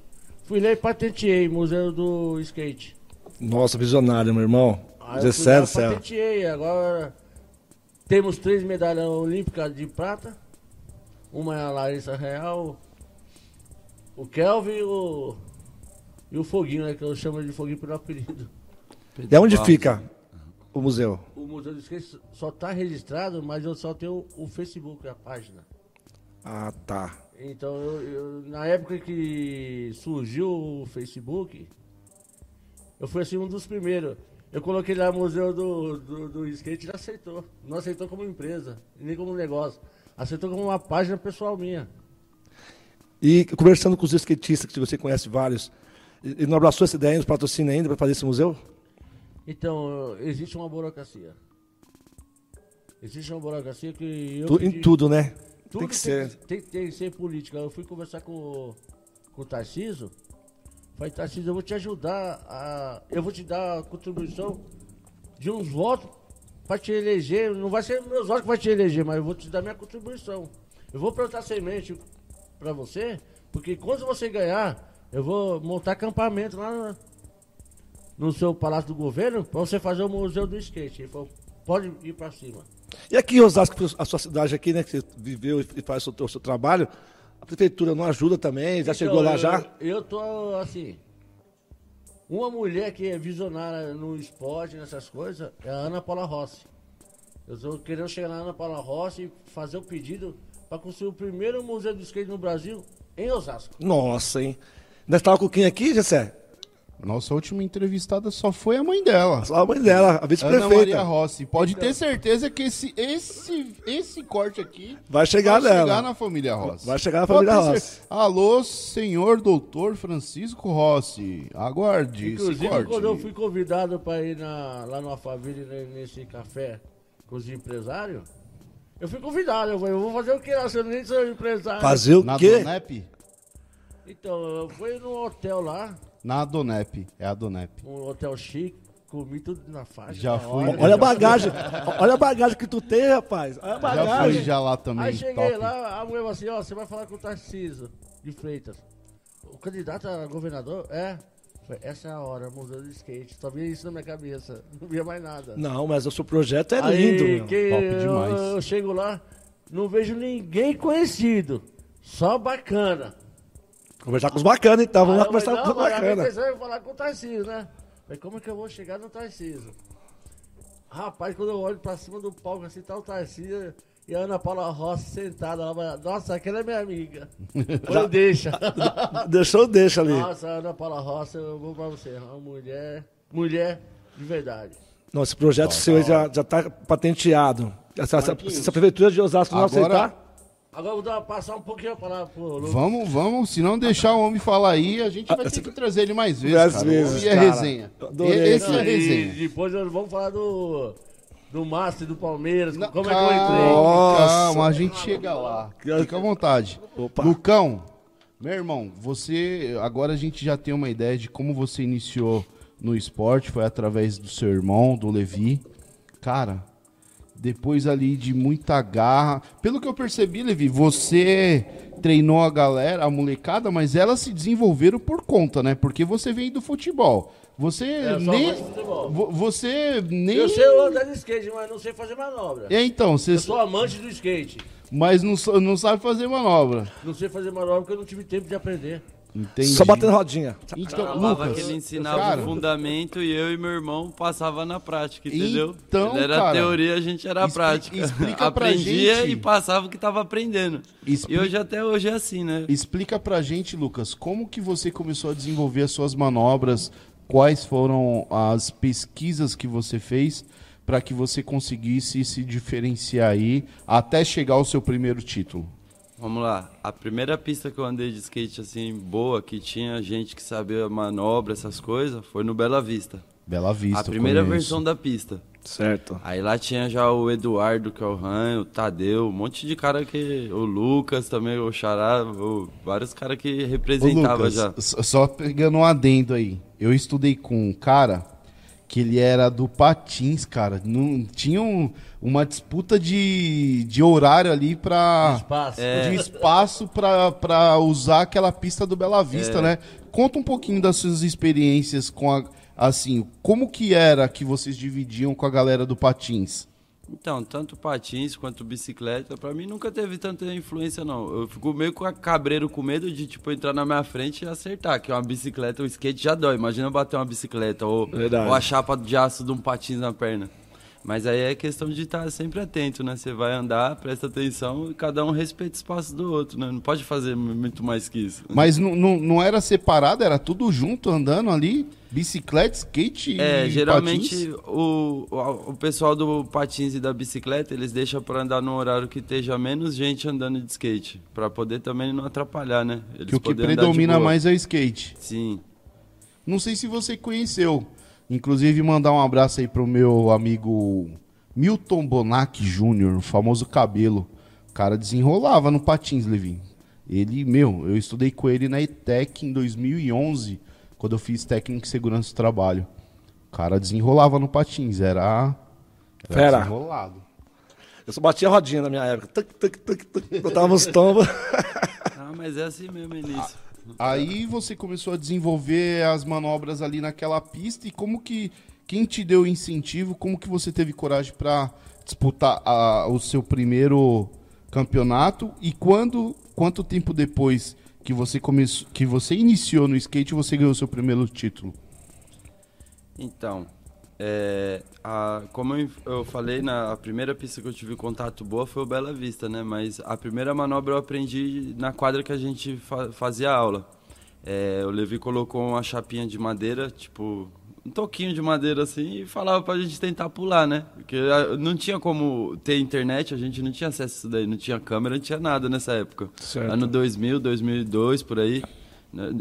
Fui lá e patenteei Museu do Skate. Nossa, visionário, meu irmão. Aí eu Zé fui Céu lá, do céu. patenteei. Agora temos três medalhas olímpicas de prata. Uma é a Larissa Real, o Kelvin e o, e o Foguinho, né? Que eu chamo de Foguinho pelo apelido. E onde fica o museu? O Museu do Skate só está registrado, mas eu só tenho o Facebook, a página. Ah, tá. Então, eu, eu- na época que surgiu o Facebook, eu fui assim um dos primeiros. Eu coloquei lá o Museu do, do, do Skate e ele aceitou. Não aceitou como empresa, nem como negócio. Aceitou como uma página pessoal minha. E conversando com os skatistas, que você conhece vários, e e não abraçou essa ideia, nos patrocina ainda para fazer esse museu? Então, existe uma burocracia. Existe uma burocracia que eu. Tu- em pedi- tudo, né? Tudo tem que ser. Tem, tem que ser política. Eu fui conversar com, o- com o Tarcísio. Falei, Tarcísio, eu vou te ajudar a. Eu vou te dar a contribuição de uns votos para te eleger. Não vai ser meus votos que vai te eleger, mas eu vou te dar minha contribuição. Eu vou plantar semente para você, porque quando você ganhar, eu vou montar acampamento lá na- no seu palácio do governo para você fazer o museu do skate. Ele falou, pode ir para cima. E aqui em Osasco, a sua cidade aqui, né, que você viveu e faz o seu, o seu trabalho, a prefeitura não ajuda também? Já chegou lá eu, já? Eu tô assim. Uma mulher que é visionária no esporte, nessas coisas, é a Ana Paula Rossi. Eu tô querendo chegar na Ana Paula Rossi e fazer o pedido para construir o primeiro museu de skate no Brasil em Osasco. Nossa, hein? Nós estava com quem aqui, Gessé? Nossa última entrevistada só foi a mãe dela. Só a mãe dela, a Ana Maria vice-prefeita. Rossi. Pode ter certeza que esse, esse, esse corte aqui Vai chegar vai nela. chegar na família Rossi. Vai chegar na família Rossi. Alô, senhor doutor Francisco Rossi. Aguarde esse Inclusive, corte. quando eu fui convidado para ir na- lá no Alphaville, né, nesse café com os empresários, eu fui convidado. Eu falei, eu vou fazer o que lá? Se eu nem sou empresário. Fazer o Na quê? Donep? Então, eu fui num hotel lá, Na Donep. É a Donep. um hotel chique, comi tudo na faixa. Já fui. hora. Olha a bagagem. Olha a bagagem que tu tem, rapaz. Olha a Já bagagem. fui já lá também. Aí cheguei top. lá, a mulher falou assim, ó, você vai falar com o Tarcísio de Freitas. O candidato a governador? É. Falei, Essa é a hora, museu do skate. Só via isso na minha cabeça. [laughs] Não via mais nada. Não, mas o seu projeto é Aí, lindo, meu. que Top eu, demais. eu chego lá, não vejo ninguém conhecido. Só bacana. Conversar com os bacanas, então. Vamos lá Aí eu conversar falei, com os não, mas bacanas. intenção é falar com o Tarcísio, né? Falei, como é que eu vou chegar no Tarcísio? Rapaz, quando eu olho pra cima do palco assim, tá o Tarcísio e a Ana Paula Rossi sentada lá. mas, Nossa, aquela é minha amiga. [laughs] Falei, deixa. [laughs] Deixou, deixa ali. Nossa, Ana Paula Rossi, eu vou pra você. Uma mulher, mulher de verdade. Não, esse projeto seu aí já, já tá patenteado. Essa, essa, Marquinhos. se a prefeitura de Osasco não Agora- aceitar, Agora vou dar, passar um pouquinho a palavra pro Lucas. Vamos, vamos. Se não deixar o homem falar aí, a gente vai ter que trazer ele mais vezes, Mais cara. vezes, o homem é cara. resenha. Adorei, Esse é. E resenha. depois nós vamos falar do, do Master do Palmeiras, Não, como calma, é que eu entrei. Nossa. calma, a gente chega lá. Fica à vontade. Opa. Lucão, meu irmão, você. Agora a gente já tem uma ideia de como você iniciou no esporte. Foi através do seu irmão, do Levi. Cara, depois ali de muita garra. Pelo que eu percebi, Levi, você treinou a galera, a molecada, mas elas se desenvolveram por conta, né? Porque você veio do futebol. Você É, nem. futebol. vo- Você nem. Eu sei andar de skate, mas não sei fazer manobra. É, então, você. Eu sou amante do skate. Mas não, não sabe fazer manobra. Não sei fazer manobra porque eu não tive tempo de aprender. Entendi. só batendo rodinha. Então, Falava Lucas, que ele ensinava cara, o fundamento e eu e meu irmão passava na prática, entendeu? Então, ele era cara, teoria, a gente era expli- prática. explica pra Aprendia gente. e passava o que tava aprendendo. Expli- E hoje até hoje é assim, né? explica pra gente, Lucas, como que você começou a desenvolver as suas manobras, quais foram as pesquisas que você fez para que você conseguisse se diferenciar aí até chegar ao seu primeiro título. Vamos lá. A primeira pista que eu andei de skate assim boa, que tinha gente que sabia manobra, essas coisas, foi no Bela Vista. Bela Vista. a primeira versão da pista. Certo. Aí lá tinha já o Eduardo, que é o Ran, o Tadeu, um monte de cara que. O Lucas também, o Xará, o- vários caras que Ô, representavam Lucas, já. Só pegando um adendo aí. Eu estudei com um cara que ele era do Patins, cara. Não, tinha um- uma disputa de, de horário ali pra. Espaço. É. De espaço pra, pra usar aquela pista do Bela É. Vista, né? Conta um pouquinho das suas experiências com a. Assim, como que era que vocês dividiam com a galera do Patins? Então, tanto patins quanto bicicleta, pra mim nunca teve tanta influência, não. Eu fico meio com a cabreiro com medo de, tipo, entrar na minha frente e acertar, que uma bicicleta, o skate já dói. Imagina bater uma bicicleta ou, ou a chapa de aço de um patins na perna. Mas aí é questão de estar sempre atento, né? Você vai andar, presta atenção e cada um respeita o espaço do outro, né? Não pode fazer muito mais que isso. Mas não, era separado, era tudo junto, andando ali? Bicicleta, skate É, e geralmente o, o, o pessoal do patins e da bicicleta, eles deixam pra andar num horário que esteja menos gente andando de skate, Pra poder também não atrapalhar, né? Eles Que o que predomina mais é o skate. Sim. Não sei se você conheceu. Inclusive, mandar um abraço aí pro meu amigo Milton Bonac Jr., o famoso cabelo. O cara desenrolava no patins, Levin. Ele, meu, eu estudei com ele na ETEC em 2011, quando eu fiz técnico em segurança do trabalho. O cara desenrolava no patins, era, era Fera. desenrolado. Eu só batia rodinha na minha época. Tuc, tuc, tuc, tuc. Botava uns tombos. [laughs] Ah, mas é assim mesmo, início. Aí você começou a desenvolver as manobras ali naquela pista e como que quem te deu o incentivo, como que você teve coragem para disputar a- o seu primeiro campeonato e quando quanto tempo depois que você começou que você iniciou no skate você ganhou seu primeiro título? Então, é, a- como eu, falei, na a primeira pista que eu tive contato boa foi o Bela Vista, né? Mas a primeira manobra eu aprendi na quadra que a gente fa- fazia aula. É, o Levi colocou uma chapinha de madeira, tipo, um toquinho de madeira assim, e falava pra gente tentar pular, né? Porque não tinha como ter internet, a gente não tinha acesso a isso daí, não tinha câmera, não tinha nada nessa época. Certo. Ano 2000, 2002, por aí.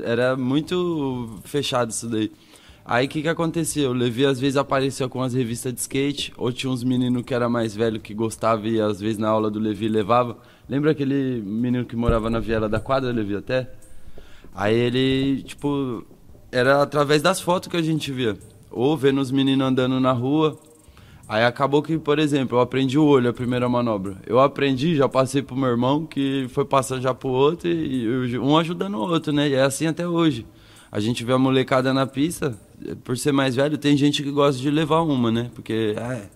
Era muito fechado isso daí. Aí o que que aconteceu? O Levi às vezes aparecia com as revistas de skate, ou tinha uns meninos que era mais velho que gostava e às vezes na aula do Levi levava. Lembra aquele menino que morava na viela da quadra, Levi, até? Aí ele, tipo, era através das fotos que a gente via. Ou vendo os meninos andando na rua. Aí acabou que, por exemplo, eu aprendi o olho, a primeira manobra. Eu aprendi, já passei pro meu irmão, que foi passando já pro outro, e um ajudando o outro, né? E é assim até hoje. A gente vê a molecada na pista, por ser mais velho, tem gente que gosta de levar uma, né? Porque, é.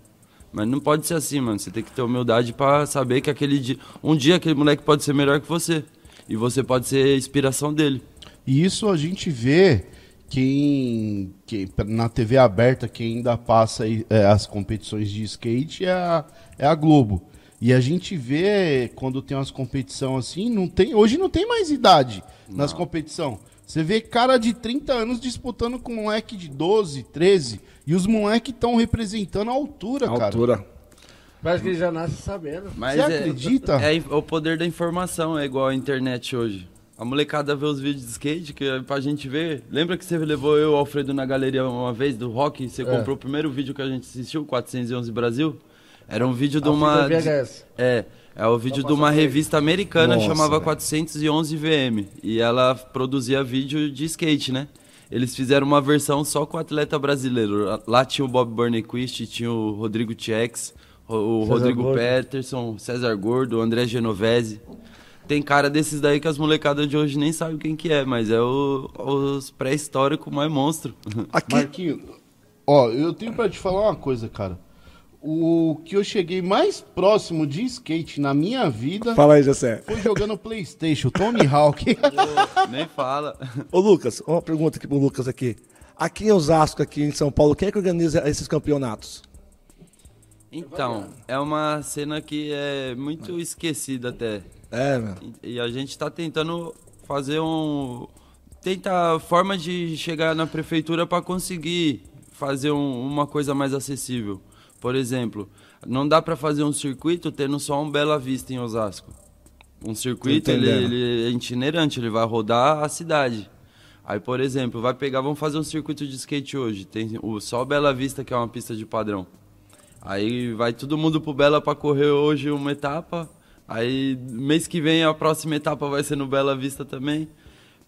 Mas não pode ser assim, mano. Você tem que ter humildade pra saber que aquele dia. Um dia aquele moleque pode ser melhor que você. E você pode ser a inspiração dele. E isso a gente vê quem, quem na TV aberta quem ainda passa é, as competições de skate é a, é a Globo. E a gente vê quando tem umas competições assim, não tem, hoje não tem mais idade nas competições. Você vê cara de 30 anos disputando com moleque de 12, 13, e os moleques estão representando a altura, A cara. altura. Parece que ele já nasce sabendo. Mas Você é- acredita? É, o poder da informação, é igual a internet hoje. A molecada vê os vídeos de skate, que é pra gente ver. Lembra que você levou eu e o Alfredo na galeria uma vez do rock? Você comprou o primeiro vídeo que a gente assistiu, 411 Brasil? Era um vídeo de uma. VHS. É, é o vídeo de uma revista americana Nossa, chamava velho. 411 VM. E ela produzia vídeo de skate, né? Eles fizeram uma versão só com o atleta brasileiro. Lá tinha o Bob Burnquist, tinha o Rodrigo Tchex, o César Rodrigo Gordo. Peterson, César Gordo, o André Genovese. Tem cara desses daí que as molecadas de hoje nem sabem quem que é, mas é o, os pré-históricos mais monstro. [laughs] Aqui, Marquinho, ó, eu tenho pra te falar uma coisa, cara. O que eu cheguei mais próximo de skate na minha vida fala aí, Jessé. foi jogando Playstation, Tony Hawk. [laughs] nem fala. Ô, Lucas, uma pergunta aqui pro Lucas aqui. Aqui em Osasco, aqui em São Paulo, quem é que organiza esses campeonatos? Então, é uma cena que é muito esquecida até. É, mano. E a gente está tentando fazer um. Tentar forma de chegar na prefeitura para conseguir fazer um- uma coisa mais acessível. Por exemplo, não dá para fazer um circuito tendo só um Bela Vista em Osasco. Um circuito ele, ele é itinerante, ele vai rodar a cidade. Aí, por exemplo, vai pegar, vamos fazer um circuito de skate hoje. Tem o só Bela Vista, que é uma pista de padrão. Aí vai todo mundo pro Bela para correr hoje uma etapa. Aí mês que vem a próxima etapa vai ser no Bela Vista também.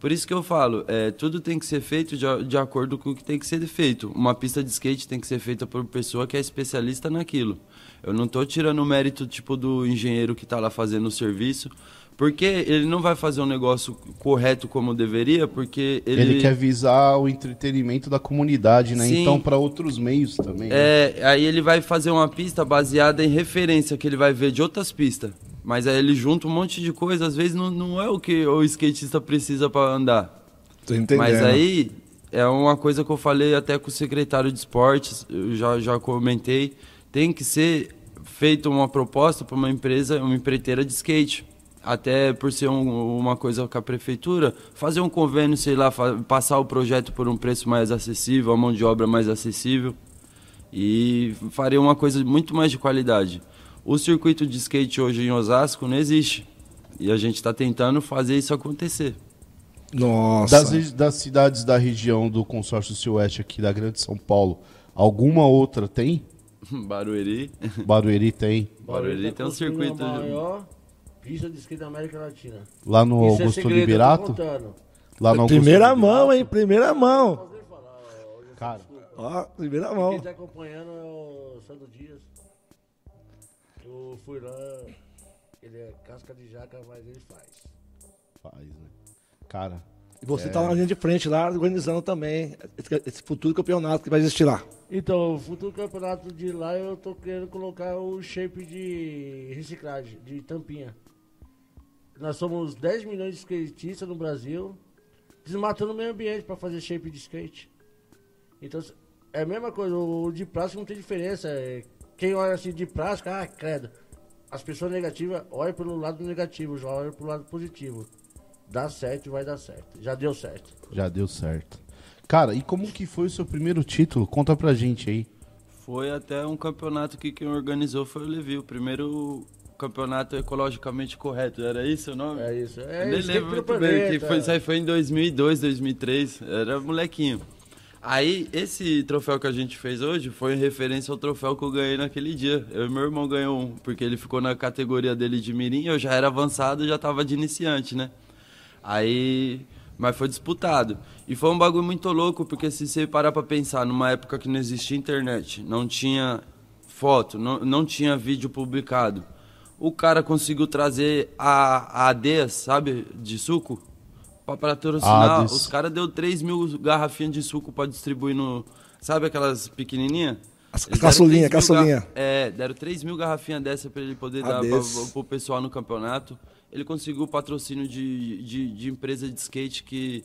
Por isso que eu falo, é, tudo tem que ser feito de, de acordo com o que tem que ser feito. Uma pista de skate tem que ser feita por pessoa que é especialista naquilo. Eu não estou tirando o mérito tipo do engenheiro que está lá fazendo o serviço, porque ele não vai fazer um negócio correto como deveria, porque ele... Ele quer visar o entretenimento da comunidade, né? Sim. Então, para outros meios também. né? É, aí ele vai fazer uma pista baseada em referência que ele vai ver de outras pistas. Mas aí ele junta um monte de coisa, às vezes não, não é o que o skatista precisa para andar. Tô entendendo. Mas aí é uma coisa que eu falei até com o secretário de esportes, eu já, já comentei, tem que ser feita uma proposta para uma empresa, uma empreiteira de skate. Até por ser um- uma coisa com a prefeitura, fazer um convênio, sei lá, passar o projeto por um preço mais acessível, a mão de obra mais acessível. E faria uma coisa muito mais de qualidade. O circuito de skate hoje em Osasco não existe. E a gente está tentando fazer isso acontecer. Nossa. Das, das cidades da região do consórcio Sul-Oeste aqui da Grande São Paulo, alguma outra tem? [laughs] Barueri. Barueri tem. Barueri tem um construindo circuito maior pista de skate da América Latina. Lá no Isso é Augusto segredo, tô Liberato? Lá no Augusto Primeira Liberato? mão, hein? Primeira mão. Cara, Ó, primeira Quem mão. tá acompanhando é o Sandro Dias. Eu fui lá, ele é casca de jaca, mas ele faz. faz, né? Cara, E você tá na linha de frente lá, organizando também esse, esse futuro campeonato que vai existir lá. Então, o futuro campeonato de lá eu tô querendo colocar o shape de reciclagem, de tampinha. Nós somos 10 milhões de skatistas no Brasil, desmatando o meio ambiente para fazer shape de skate. Então, é a mesma coisa, o de plástico não tem diferença. é, Quem olha assim de plástico, ah, credo. As pessoas negativas olham pelo lado negativo, já olham pelo lado positivo. Dá certo e vai dar certo. Já deu certo. já deu certo. Cara, e como que foi o seu primeiro título? Conta pra gente aí. Foi até um campeonato que quem organizou foi o Levi, o primeiro campeonato ecologicamente correto. Era isso o nome? É isso. É Eu nem isso, lembro muito bem, que foi, isso aí foi em 2002, 2003, era molequinho. Aí, esse troféu que a gente fez hoje foi em referência ao troféu que eu ganhei naquele dia. Eu e meu irmão ganhou um, porque ele ficou na categoria dele de mirim, eu já era avançado, já tava de iniciante, né? Aí, mas foi disputado. E foi um bagulho muito louco, porque se você parar pra pensar, numa época que não existia internet, não tinha foto, não, não tinha vídeo publicado, o cara conseguiu trazer a, a ADES, sabe, de suco, pra patrocinar. Ades. Os caras deu 3 mil garrafinhas de suco pra distribuir no. Sabe aquelas pequenininhas? As- Eles deram caçulinha, 3 mil caçulinha. ga- É, deram 3 mil garrafinhas dessa pra ele poder dar Ades. pra, pro pessoal no campeonato. Ele conseguiu patrocínio de, de, de empresa de skate que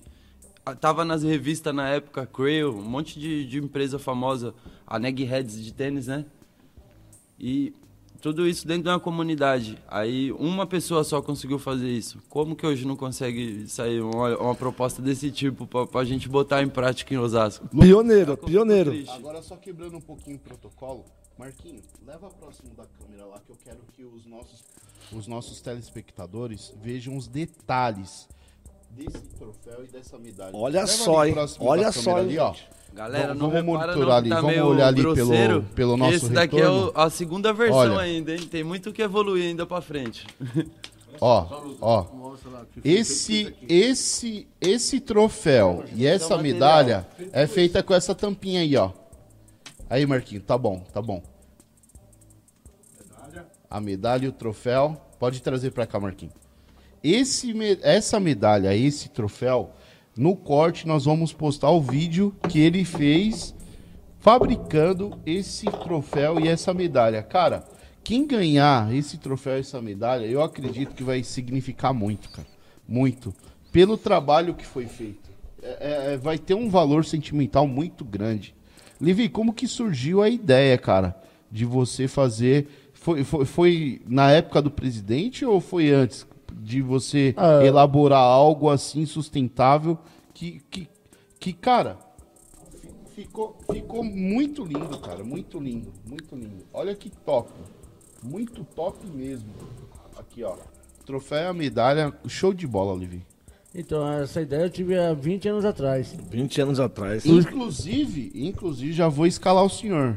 ah, tava nas revistas na época, Crail, um monte de, de empresa famosa, a Negheads de tênis, né? E tudo isso dentro de uma comunidade. Aí uma pessoa só conseguiu fazer isso. Como que hoje não consegue sair uma, uma proposta desse tipo pra, pra gente botar em prática em Osasco? Pioneiro, fico pioneiro. triste. Agora só quebrando um pouquinho o protocolo, Marquinho, leva próximo da câmera lá que eu quero que os nossos, os nossos telespectadores vejam os detalhes desse troféu e dessa medalha. Olha Leva só, hein? Olha só, ali, ó. Galera, Vamos- não vamos monitorar não, ali, tá vamos olhar ali pelo- pelo nosso Esse daqui é retorno. o- a segunda versão Olha. ainda, hein? Tem muito que evoluir ainda pra frente. [laughs] Ó, ó. Esse, esse, esse troféu e essa medalha é feita com essa tampinha aí, ó. Aí, Marquinho, tá bom, tá bom. A medalha e o troféu. Pode trazer pra cá, Marquinho. Esse, essa medalha, esse troféu, no corte nós vamos postar o vídeo que ele fez fabricando esse troféu e essa medalha. Cara, quem ganhar esse troféu e essa medalha, eu acredito que vai significar muito, cara. Muito. Pelo trabalho que foi feito. É- é- vai ter um valor sentimental muito grande. Livi, como que surgiu a ideia, cara, de você fazer. Foi, foi, foi na época do presidente ou foi antes de você Ah. elaborar algo assim sustentável que, que, que cara, fi- ficou, ficou muito lindo, cara. Muito lindo, muito lindo. Olha que top. Muito top mesmo. Aqui, ó. Troféu medalha. Show de bola, Livi. Então, essa ideia eu tive há 20 anos atrás. 20 anos atrás. Inclusive, inclusive, já vou escalar o senhor.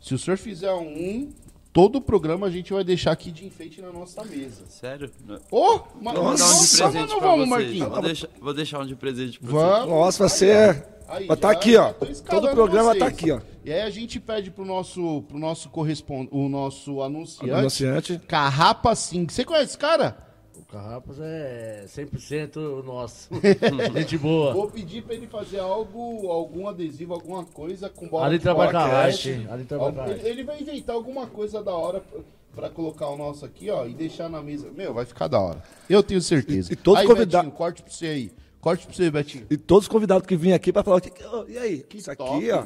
Se o senhor fizer um, todo o programa a gente vai deixar aqui de enfeite na nossa mesa. Sério? Ô, ma- Vou dar um nossa, presente mas não vamos, vocês. Marquinhos. Vou deixar, vou deixar um de presente pra Vamos. Nossa, você é. Aí, Vai tá aqui, ó. Todo o programa vocês. tá aqui, ó. E aí a gente pede pro nosso, pro nosso correspondente, o nosso anunciante, Anunciante. Carrapa Sing. Você conhece esse cara? O Carrapas é 100% nosso. [laughs] Gente boa. Vou pedir pra ele fazer algo, algum adesivo, alguma coisa com bola Ali trabalha com a podcast. arte, ali trabalha Ele, ele vai inventar alguma coisa da hora pra, pra colocar o nosso aqui, ó, e deixar na mesa. Meu, vai ficar da hora. Eu tenho certeza. E- e todos aí, convida- Betinho, corte pra você aí. Corte pra você, Betinho. E todos os convidados que vêm aqui pra falar, "Que- que- ô, e aí? Isso aqui, top. ó.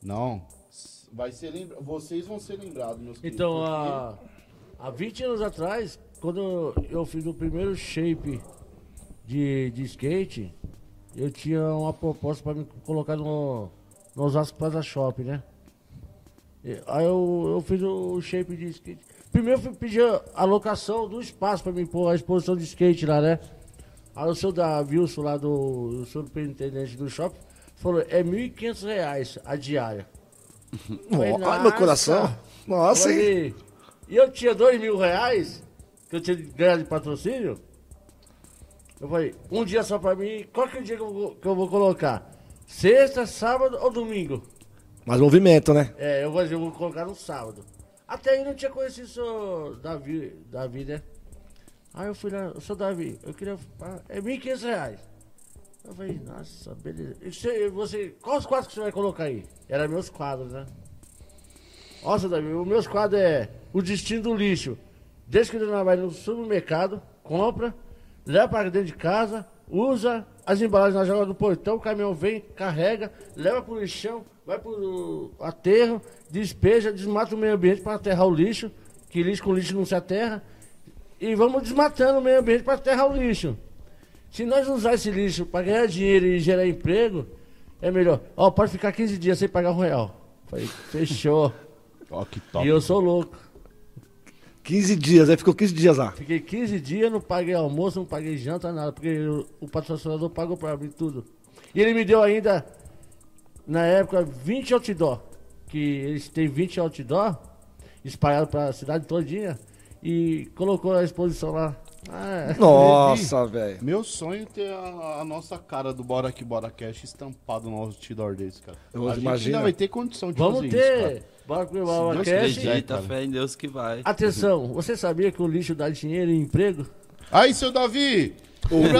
Não. Vai ser lembra... Vocês vão ser lembrados, meus queridos, Então, porque- há, há 20 anos atrás, quando eu fiz o primeiro shape de, de skate, eu tinha uma proposta para me colocar no, no Osasco Plaza Shop, né? E Aí eu, eu fiz o shape de skate. Primeiro eu fui pedir a locação do espaço para me pôr a exposição de skate lá, né? Aí o senhor da Wilson lá do, o superintendente do shopping falou, é 1.500 reais a diária. [laughs] Olha meu coração. Nossa, hein? E eu tinha dois mil reais que eu tinha ganhado de patrocínio. Eu falei, um dia só pra mim, qual que é o dia que eu vou, que eu vou colocar? Sexta, sábado ou domingo? Mas movimento, né? É, eu vou, eu vou colocar no sábado. Até aí não tinha conhecido o senhor Davi, Davi, né? Aí eu fui lá, o senhor Davi, eu queria. ah, É 1.500 reais. Eu falei, nossa, beleza. E você, você, quais quadros que você vai colocar aí? Eram meus quadros, né? Nossa, Davi, os meus quadros é o destino do lixo. Desde que ele vai no supermercado, compra, leva para dentro de casa, usa as embalagens na janela do portão, o caminhão vem, carrega, leva pro lixão, vai pro aterro, despeja, desmata o meio ambiente para aterrar o lixo, que lixo com lixo não se aterra. E vamos desmatando o meio ambiente para aterrar o lixo. Se nós usar esse lixo para ganhar dinheiro e gerar emprego, é melhor. Ó, pode ficar 15 dias sem pagar um real. Falei, fechou. [laughs] Ó, que top. E eu sou louco. 15 dias, aí ficou 15 dias lá. Fiquei 15 dias, não paguei almoço, não paguei janta, nada, porque o, o patrocinador pagou pra mim tudo. E ele me deu ainda, na época, 20 outdoor. Que eles têm 20 outdoor espalhados pra cidade todinha. E colocou a exposição lá. Ah, Nossa, velho. Meu sonho é ter a, a nossa cara do Bora Que Bora Cash estampado no outdoor desse, cara. Eu a gente ainda vai ter condição de vamos fazer isso, cara. ter. Bora o Deus Cash. Acredita, fé em Deus que vai. Atenção, você sabia que o lixo dá dinheiro e emprego? Aí, seu Davi!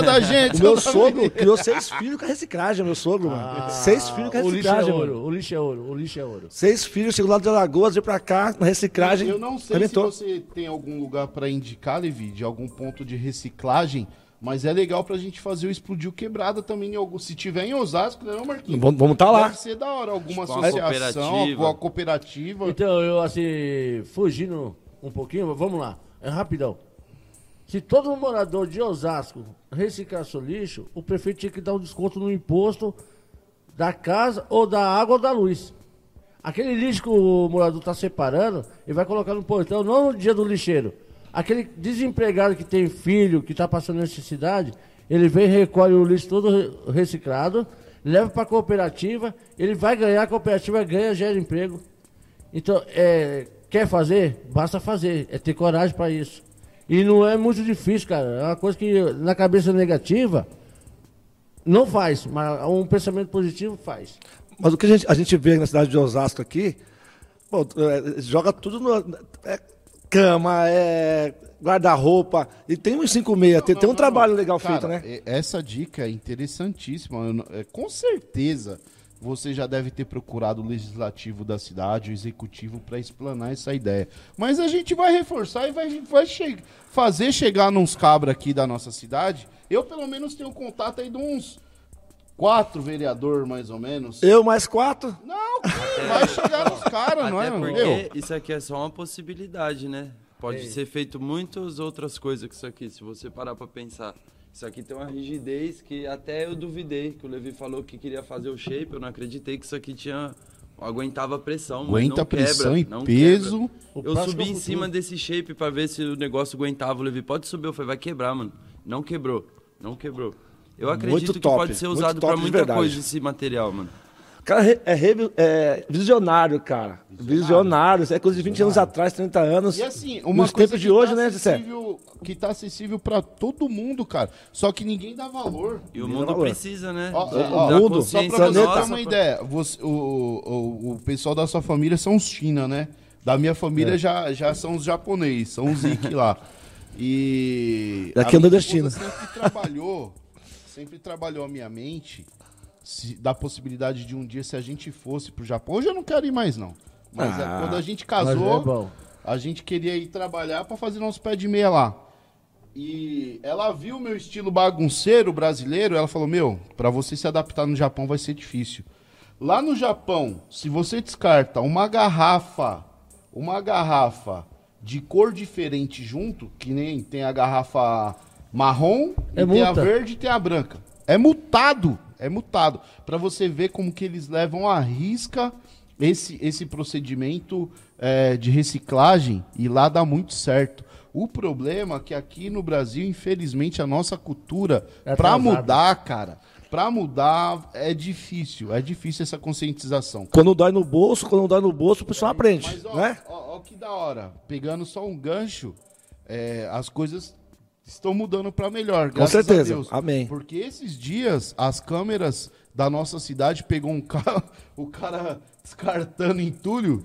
Da gente, O meu sogro criou seis filhos com a reciclagem, meu sogro, mano. seis filhos com a o lixo é reciclagem, ouro, mano. o lixo é ouro, o lixo é ouro. Seis filhos, chegou lá de Alagoas, veio pra cá, na reciclagem. Eu não sei arrebentou. se você tem algum lugar pra indicar, Levi, de algum ponto de reciclagem, mas é legal pra gente fazer o Explodir o Quebrada também, em algum, se tiver em Osasco, né, não, Marquinhos? Vamos vamos tá lá. Deve ser da hora, alguma Tipo associação, cooperativa. alguma cooperativa. Então, eu assim, fugindo um pouquinho, vamos lá, é rapidão. Se todo morador de Osasco reciclar seu lixo, o prefeito tinha que dar um desconto no imposto da casa ou da água ou da luz. Aquele lixo que o morador está separando, ele vai colocar no portão, não no dia do lixeiro. Aquele desempregado que tem filho, que está passando necessidade, ele vem recolhe o lixo todo re- reciclado, leva para a cooperativa, ele vai ganhar, a cooperativa ganha, gera emprego. Então, é, quer fazer? Basta fazer. É ter coragem para isso. E não é muito difícil, cara. É uma coisa que na cabeça negativa não faz, mas um pensamento positivo faz. Mas o que a gente, a gente vê na cidade de Osasco aqui, pô, é, joga tudo no. É cama, é guarda-roupa. E tem uns 56, tem, tem um trabalho legal Cara, feito, né? Essa dica é interessantíssima. Eu não- é, com certeza você já deve ter procurado o legislativo da cidade, o executivo, para explanar essa ideia. Mas a gente vai reforçar e vai, vai che- fazer chegar nos cabras aqui da nossa cidade. Eu, pelo menos, tenho contato aí de uns quatro vereador, mais ou menos. Eu mais quatro. Não, que vai chegar nos caras, não é? Meu? porque isso aqui é só uma possibilidade, né? Pode ser feito muitas outras coisas que isso aqui, se você parar pra pensar. Isso aqui tem uma rigidez que até eu duvidei, que o Levi falou que queria fazer o shape, eu não acreditei que isso aqui tinha aguentava pressão, mas Aguenta não pressão quebra, e não peso. quebra. Eu subi é em cima desse shape pra ver se o negócio aguentava. O Levi, pode subir. Eu falei, vai quebrar, mano. Não quebrou. Não quebrou. Eu acredito que pode ser usado de muita coisa esse material, mano. Cara é, é, é, visionário, cara. Visionário. Isso é coisa de 20 anos atrás, 30 anos. E assim, uma Nos coisa tempos de que hoje, tá né, Zé? que tá acessível pra todo mundo, cara. Só que ninguém dá valor. E o mundo precisa, né? Ó, mundo, Só pra você ter uma ideia, você- o, o, o pessoal da sua família são os China, né? Da minha família É. já, já são os japoneses, são os Zik lá. E. Daqui a é nordestino. esposa Sempre trabalhou, sempre trabalhou a minha mente se, da possibilidade de um dia, se a gente fosse pro Japão. Hoje eu não quero ir mais, não. Mas é, Ah, quando a gente casou. é. A gente queria ir trabalhar pra fazer nosso pé de meia lá. E ela viu o meu estilo bagunceiro brasileiro, ela falou: "Meu, pra você se adaptar no Japão vai ser difícil". Lá no Japão, se você descarta uma garrafa, uma garrafa de cor diferente junto, que nem tem a garrafa marrom, É e tem a verde e tem a branca. É multado, é multado. Pra você ver como que eles levam à risca esse, esse procedimento é, de reciclagem e lá dá muito certo. O problema é que aqui no Brasil, infelizmente, a nossa cultura, É pra atrasada. mudar, cara, pra mudar é difícil. É difícil essa conscientização. Quando dói no bolso, quando dói no bolso, o pessoal aprende, Mas ó, né? ó, ó que da hora. Pegando só um gancho, é, as coisas estão mudando pra melhor. a certeza. Deus. Amém. Porque esses dias as câmeras da nossa cidade pegou um cara, [laughs] o cara descartando entulho,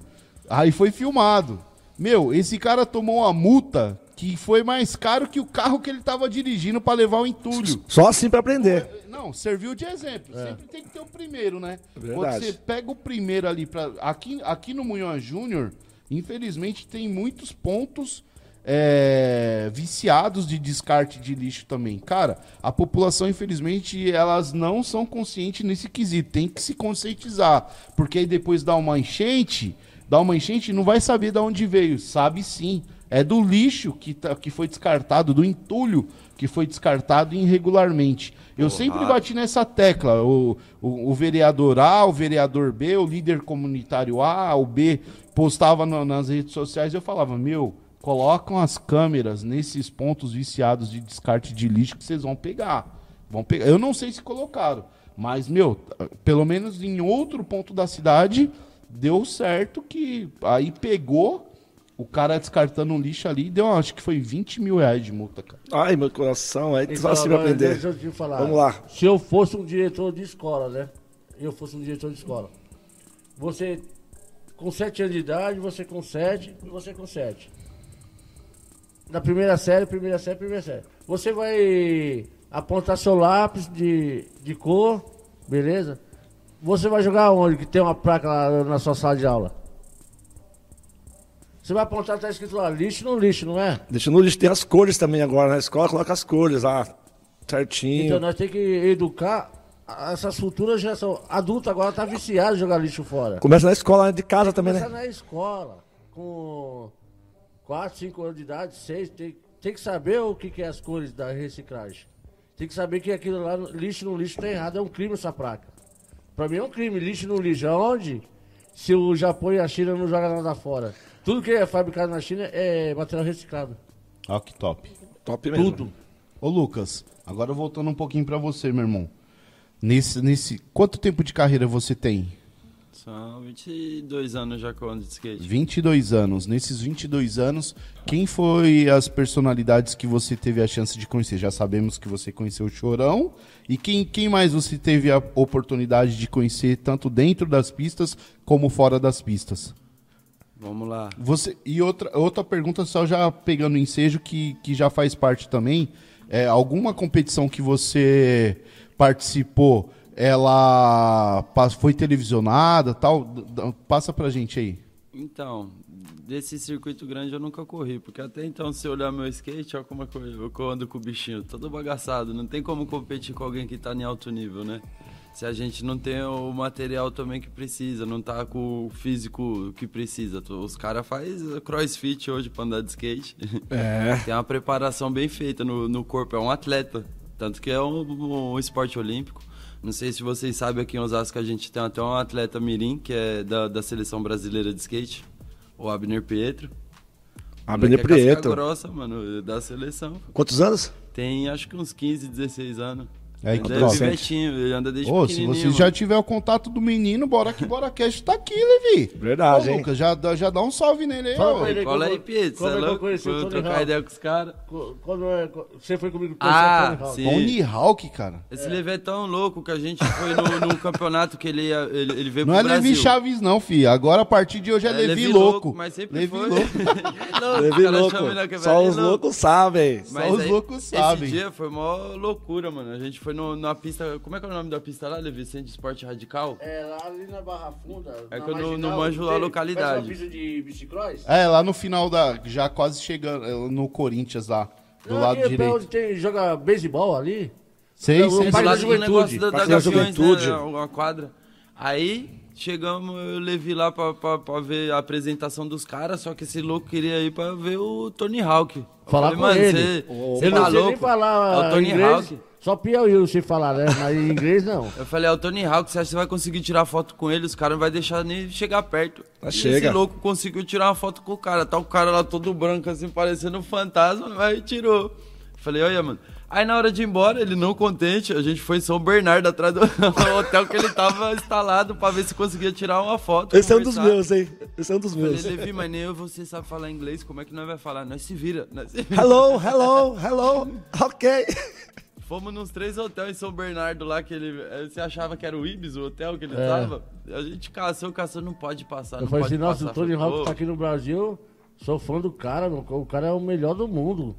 aí foi filmado. Meu, esse cara tomou uma multa que foi mais caro que o carro que ele tava dirigindo pra levar o entulho. Só assim pra aprender. Não, serviu de exemplo. Sempre tem que ter o primeiro, né? Verdade. Quando você pega o primeiro ali para aqui, aqui no Munhão Júnior, infelizmente tem muitos pontos é, viciados de descarte de lixo também. Cara, a população, infelizmente, elas não são conscientes nesse quesito. Tem que se conscientizar. Porque aí depois dá uma enchente, dá uma enchente não vai saber de onde veio. Sabe sim. É do lixo que, tá- que foi descartado, do entulho que foi descartado irregularmente. Eu sempre bati nessa tecla. O, o, o vereador A, o vereador B, o líder comunitário A, o B postava no- nas redes sociais eu falava, meu, colocam as câmeras nesses pontos viciados de descarte de lixo que vocês vão pegar. Vão pegar. Eu não sei se colocaram, mas, meu, pelo menos em outro ponto da cidade, deu certo que aí pegou o cara descartando um lixo ali, deu, acho que foi 20 mil reais de multa, cara. Ai, meu coração, aí Então, só assim pra aprender. Deixa eu te falar. Vamos lá. Se eu fosse um diretor de escola, né? Eu fosse um diretor de escola. Você com 7 anos de idade, você com 7 e você com 7. Na primeira série, primeira série, primeira série. Você vai apontar seu lápis de, de cor, beleza? Você vai jogar onde? Que tem uma placa lá na sua sala de aula. Você vai apontar, tá escrito lá, lixo no lixo, não é? Deixa no lixo, tem as cores também agora na escola, coloca as cores lá, certinho. Então nós temos que educar essas futuras gerações. Adulto agora tá viciado em jogar lixo fora. Começa na escola, de casa também, Começar né? na escola, com 4, 5 anos de idade, 6, tem, tem que saber o que, que é as cores da reciclagem. Tem que saber que aquilo lá, lixo no lixo tá errado, é um crime essa placa. Pra mim é um crime, lixo no lixo. Aonde? Se o Japão e a China não jogam nada fora. Tudo que é fabricado na China é material reciclado. Ó, que top. Top mesmo. Tudo. Ô, Lucas, agora voltando um pouquinho pra você, meu irmão. Nesse, nesse, quanto tempo de carreira você tem? São 22 anos já que eu ando de skate. 22 anos. Nesses 22 anos, quem foi as personalidades que você teve a chance de conhecer? Já sabemos que você conheceu o Chorão. E quem, quem mais você teve a oportunidade de conhecer, tanto dentro das pistas como fora das pistas? Vamos lá. Você, e outra, outra pergunta, só já pegando o ensejo, que, que já faz parte também. É, alguma competição que você participou, ela foi televisionada tal? Passa pra gente aí. Então, desse circuito grande eu nunca corri, porque até então, se olhar meu skate, olha como eu ando com o bichinho, todo bagaçado. Não tem como competir com alguém que tá em alto nível, né? Se a gente não tem o material também que precisa, não tá com o físico que precisa. Os caras fazem crossfit hoje pra andar de skate. É. [laughs] Tem uma preparação bem feita no, no corpo, é um atleta. Tanto que é um, um esporte olímpico. Não sei se vocês sabem, aqui em Osasco a gente tem até um atleta mirim, que é da, da seleção brasileira de skate, o Abner Pietro. Abner Moleque é grossa, mano, da seleção. Quantos anos? Tem acho que uns 15, 16 anos. Aí que Ele é top. pivetinho, ele anda desde Ô, se você já mano. tiver o contato do menino, bora que bora cast tá aqui, Levi. Verdade, Ô, hein? Lucas, já, dá- já dá um salve nele aí, Fala ó. ele. Cola aí, Pietro, como você é é que eu louco? conheci o Foi Tony trocar Hawk? ideia com os caras. Qu- Quando é- você foi comigo Ah, sim. Tony Hawk, cara. Esse Levi é tão louco que a gente foi no, [laughs] num campeonato que ele, ia- ele, ele veio Não pro é Brasil. Levi Chaves, não, fi. Agora, a partir de hoje, é, É Levi, louco. Mas sempre Levi foi. louco. [laughs] louco, Levi louco. Só os louco. loucos sabem. Só os loucos sabem. Esse dia foi mó loucura, mano. A gente foi no, numa pista. Como é que é o nome da pista lá, Levi? Centro de Esporte Radical? É, lá ali na Barra Funda. É na que eu não- manjo lá a localidade. uma pista de bicicross. É, lá no final da. Já quase chegando é, no Corinthians lá. Do Não, lado ali é direito. onde tem, joga beisebol ali. Sei, Não, sei. Parque lá da Juventude. da, da Gaviões, Juventude. né? Uma quadra. Aí chegamos, eu levei lá pra, pra, pra ver a apresentação dos caras, só que esse louco queria ir pra ver o Tony Hawk. Eu Falar falei, com mano, ele. Você, tá louco? falar É o Tony inglês. Hawk. Só Piauí eu sei falar, né? Mas em inglês não. Eu falei, é o Tony Hawk, você acha que você vai conseguir tirar foto com ele? Os caras não vai deixar nem chegar perto. Ah, e chega. esse louco conseguiu tirar uma foto com o cara. Tá o cara lá todo branco, assim, parecendo um fantasma, aí tirou. Falei, olha, mano. Aí na hora de ir embora, ele não contente, a gente foi em São Bernardo, atrás do [laughs] hotel que ele tava instalado pra ver se conseguia tirar uma foto. Esse é um dos conversar. meus, hein? Esse é um dos Falei, meus. Levi, mas nem eu e você sabe falar inglês, como é que nós vai falar? Nós se vira, nós se vira. Hello, hello, hello. Ok. Fomos nos três hotéis em São Bernardo lá, que ele. eh, Você achava que era o Ibis, o hotel que ele É. tava? A gente caçou, caçou, não pode passar. Eu não falei pode assim, nossa, o Tony Hawk "Pô, tá aqui no Brasil, sou fã do cara, meu. o cara é o melhor do mundo.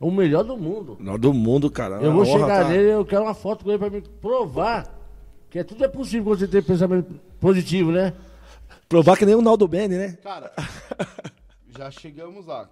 O melhor do mundo. Melhor do mundo, cara. Eu vou Uma honra, chegar tá? nele, eu quero uma foto com ele pra me provar que é, tudo é possível quando você tem pensamento positivo, né? Provar que nem o Naldo Bene, né? Cara, [laughs] já chegamos lá.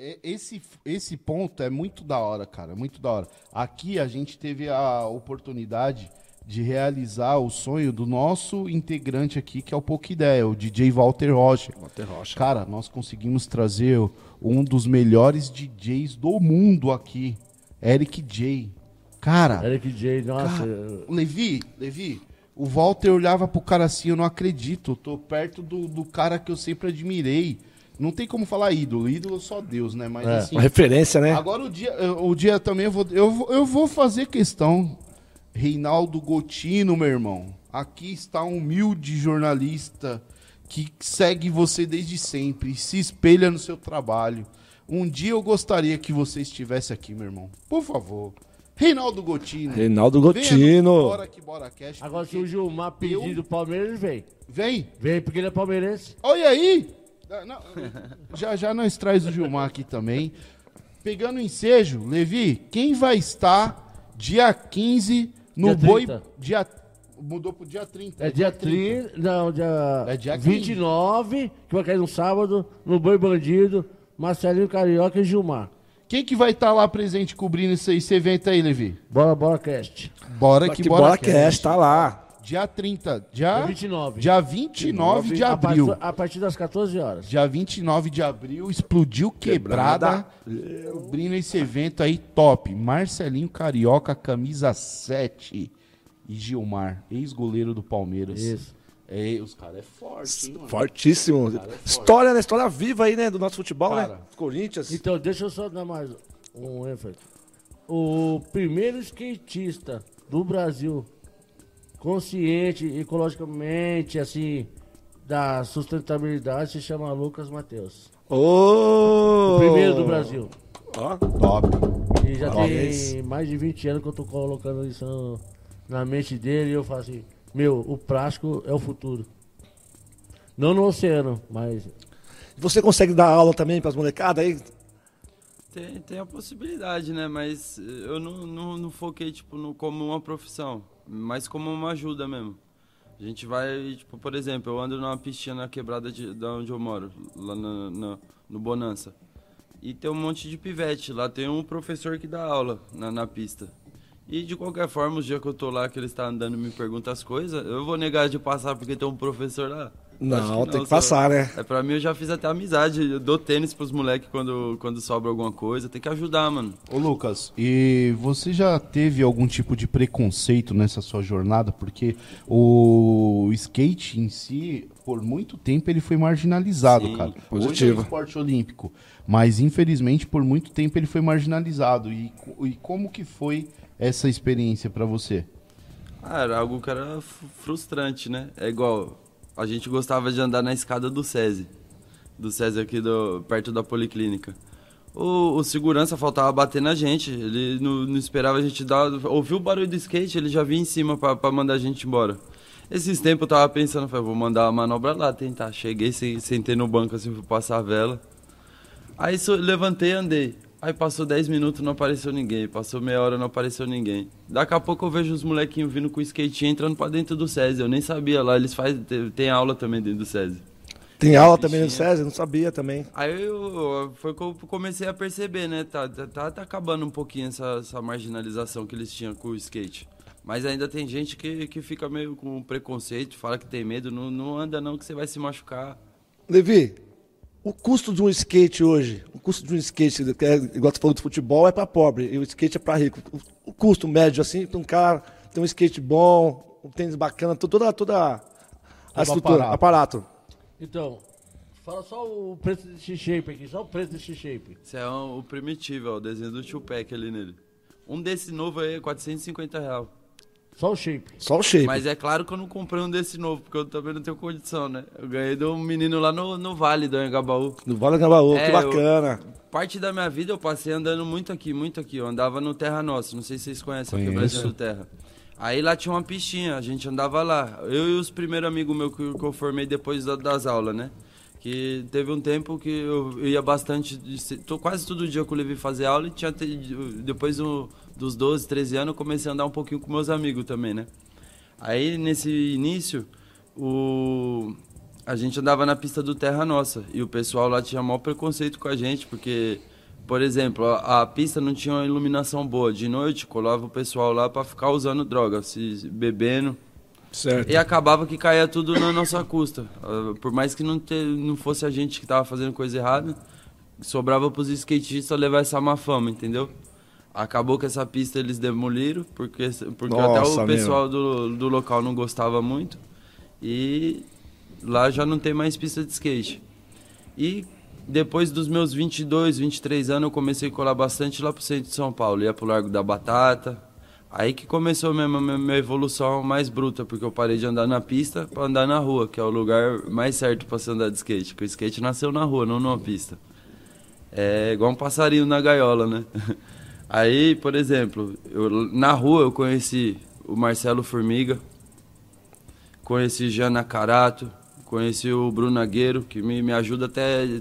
E- Esse, esse ponto é muito da hora, cara. Muito da hora. Aqui a gente teve a oportunidade de realizar o sonho do nosso integrante aqui, que é o Pouca Ideia, o DJ Walter Rocha. Walter Rocha. Cara, nós conseguimos trazer um dos melhores DJs do mundo aqui, Eric J. Cara, Eric J, nossa. eu- Levi, Levi, o Walter olhava pro cara assim, eu não acredito, eu tô perto do, do cara que eu sempre admirei. Não tem como falar ídolo, ídolo só Deus, né? Mas É. assim, Uma referência, né? agora o dia, o dia também eu vou, eu, vou- eu vou fazer questão. Reinaldo Gotino, meu irmão. Aqui está um humilde jornalista que segue você desde sempre, se espelha no seu trabalho. Um dia eu gostaria que você estivesse aqui, meu irmão. Por favor. Reinaldo Gotino. Reinaldo Gotino. Bora que bora cash. Agora se o Gilmar pedir do Palmeiras, vem. Vem. Vem porque ele é palmeirense. Olha aí! Não, já já nós traz o Gilmar aqui também. Pegando o ensejo, Levi, quem vai estar dia 15 no Dia Boi... 30. Dia, mudou pro dia 30. É dia 30, não, dia, É dia 15. 29, que vai cair no sábado, no Boi Bandido, Marcelinho Carioca e Gilmar. Quem que vai estar lá presente cobrindo esse, esse evento aí, Levi? Bora, bora, cast. Bora Que que bola bora. cast, tá lá. Dia 30, dia, Dia 29. dia 29 de A abril. partir, a partir das 14 horas. Dia 29 de abril, explodiu quebrada, cobrindo esse evento aí top. Marcelinho Carioca, camisa 7. E Gilmar, ex-goleiro do Palmeiras. Isso. É, os caras é forte, hein, mano? Fortíssimo. História, né? História viva aí, né? Do nosso futebol, né? Cara. Corinthians. Então, deixa eu só dar mais um ênfase. O primeiro skatista do Brasil, consciente, ecologicamente, assim, da sustentabilidade, se chama Lucas Matheus. Ô! O primeiro do Brasil. Ó, Top. E já Parabéns. tem mais de 20 anos que eu tô colocando isso no- na mente dele e eu falo assim, meu, o plástico é o futuro. Não no oceano, mas Você consegue dar aula também pras molecadas aí? Tem, tem a possibilidade, né? Mas eu não, não, não foquei, tipo, no, como uma profissão, mas como uma ajuda mesmo. A gente vai, tipo, por exemplo, eu ando numa pistinha na quebrada de, da onde eu moro, lá na, na- no Bonança. E tem um monte de pivete. Lá tem um professor que dá aula na, na pista. E de qualquer forma, os dias que eu tô lá, que ele está andando e me pergunta as coisas, eu vou negar de passar porque tem um professor lá. Não, que tem não, que passar, só- né? É, pra mim eu já fiz até amizade. Eu dou tênis pros moleques quando, quando sobra alguma coisa. Tem que ajudar, mano. Ô Lucas, e você já teve algum tipo de preconceito nessa sua jornada? Porque o skate em si, por muito tempo, ele foi marginalizado, Sim, cara. Hoje é positivo. um esporte olímpico, mas infelizmente por muito tempo ele foi marginalizado. E, e como que foi essa experiência pra você? Ah, era algo que era frustrante, né? É igual, a gente gostava de andar na escada do SESI. Do SESI aqui do, perto da Policlínica. O, o segurança faltava bater na gente, ele não, não esperava a gente dar... Ouviu o barulho do skate, ele já vinha em cima pra mandar a gente embora. Esses tempos eu tava pensando, falei, vou mandar a manobra lá, tentar. Cheguei, se- sentei no banco assim, fui passar a vela. Aí levantei e andei. Aí passou 10 minutos, não apareceu ninguém. Passou meia hora, não apareceu ninguém. Daqui a pouco eu vejo os molequinhos vindo com o skate entrando pra dentro do SESI. Eu nem sabia lá, eles fazem, te- tem aula também dentro do SESI. Tem aula também no. César, não sabia também. Aí eu, foi que eu comecei a perceber, né? Tá, tá, tá- tá acabando um pouquinho essa, essa marginalização que eles tinham com o skate. Mas ainda tem gente que, que fica meio com preconceito, fala que tem medo. Não, não anda não que você vai se machucar. Levi, o custo de um skate hoje, o custo de um skate, que é, igual você falou do futebol, é pra pobre, e o skate é pra rico. O, o custo médio, assim, tem um cara, tem um skate bom, um tênis bacana, to- toda, toda a Todo estrutura, aparato. aparato. Então, fala só o preço desse shape aqui, só o preço desse shape. Esse é um- o primitivo, ó, o desenho do Tupac ali nele. Um desse novo aí é 450 reais. Só o shape. Só o shape. Mas é claro que eu não comprei um desse novo, porque eu também não tenho condição, né? Eu ganhei de um menino lá no, no Vale do Anhangabaú. No Vale do Gambaú, É, que bacana. Parte da minha vida eu passei andando muito aqui, muito aqui. Eu andava no Terra Nossa, não sei se vocês conhecem aqui o Conheço. Brasil Terra. Aí lá tinha uma pistinha, a gente andava lá. Eu e os primeiros amigos meus que, que eu formei depois da- das aulas, né? Que teve um tempo que eu ia bastante, tô quase todo dia que eu levei fazer aula e tinha depois do- dos 12, 13 anos eu comecei a andar um pouquinho com meus amigos também, né? Aí nesse início, o a gente andava na pista do Terra Nossa e o pessoal lá tinha maior preconceito com a gente, porque, por exemplo, a, a pista não tinha uma iluminação boa. De noite, colava o pessoal lá para ficar usando droga, se bebendo. Certo. E acabava que caía tudo na nossa custa. Ah, Por mais que não, te, não fosse a gente que tava fazendo coisa errada, sobrava pros skatistas levar essa má fama, entendeu? Acabou que essa pista eles demoliram, porque, porque até Nossa, o pessoal do, do local não gostava muito. E lá já não tem mais pista de skate. E depois dos meus 22, 23 anos, eu comecei a colar bastante lá pro centro de São Paulo. Ia pro Largo da Batata. Aí que começou mesmo a minha, evolução mais bruta, porque eu parei de andar na pista para andar na rua, que é o lugar mais certo para se andar de skate. Porque o skate nasceu na rua, não numa pista. É igual um passarinho na gaiola, né? [laughs] Aí, por exemplo, eu, na rua eu conheci o Marcelo Formiga, conheci Jana Carato, conheci o Bruno Agueiro, que me, me ajuda até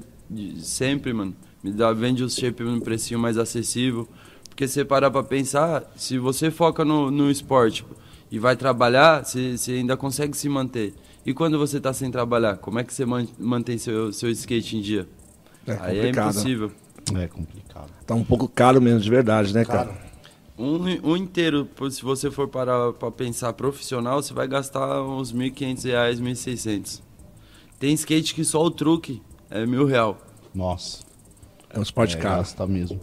sempre, mano. Me dá, vende os shape num precinho mais acessível. Porque você parar pra pensar, se você foca no, no esporte e vai trabalhar, você, você ainda consegue se manter. E quando você tá sem trabalhar, como é que você man- mantém seu, seu skate em dia? É Aí é complicado. impossível. É complicado. Tá um pouco caro mesmo, de verdade, né, cara? Um, um inteiro, se você for parar pra pensar profissional, você vai gastar uns 1.500 reais, 1.600. Tem skate que só o truque é mil real. Nossa. É um esporte é, caro. gasta mesmo.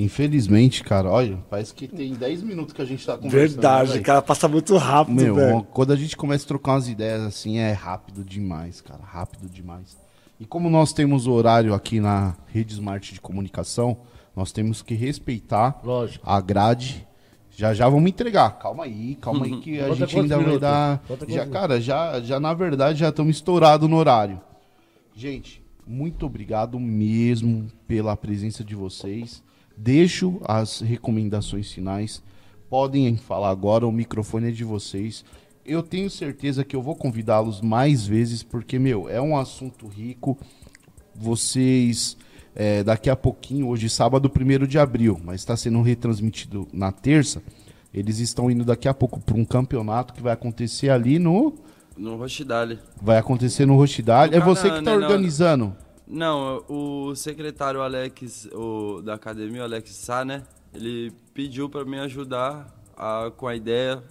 Infelizmente, cara, olha, parece que tem 10 minutos que a gente tá conversando. Verdade, cara, passa muito rápido, Meu, velho. quando a gente começa a trocar umas ideias assim, é rápido demais, cara. Rápido demais. E como nós temos o horário aqui na Rede Smart de Comunicação, nós temos que respeitar Lógico. a grade. Já já vamos entregar. Calma aí, calma aí que a gente ainda vai minutos? dar. Falta quantos Já, cara, já, já na verdade já estamos estourados no horário. Gente, muito obrigado mesmo pela presença de vocês. Deixo as recomendações finais. Podem falar agora, o microfone é de vocês. Eu tenho certeza que eu vou convidá-los mais vezes, porque, meu, é um assunto rico. Vocês, é, daqui a pouquinho, hoje, sábado 1 de abril, mas está sendo retransmitido na terça. Eles estão indo daqui a pouco para um campeonato que vai acontecer ali no. No Rochidale. Vai acontecer no Rochidale. É você que está né, organizando. Não, o secretário Alex, o, da academia, o Alex Sá, né? Ele pediu pra me ajudar a- com a ideia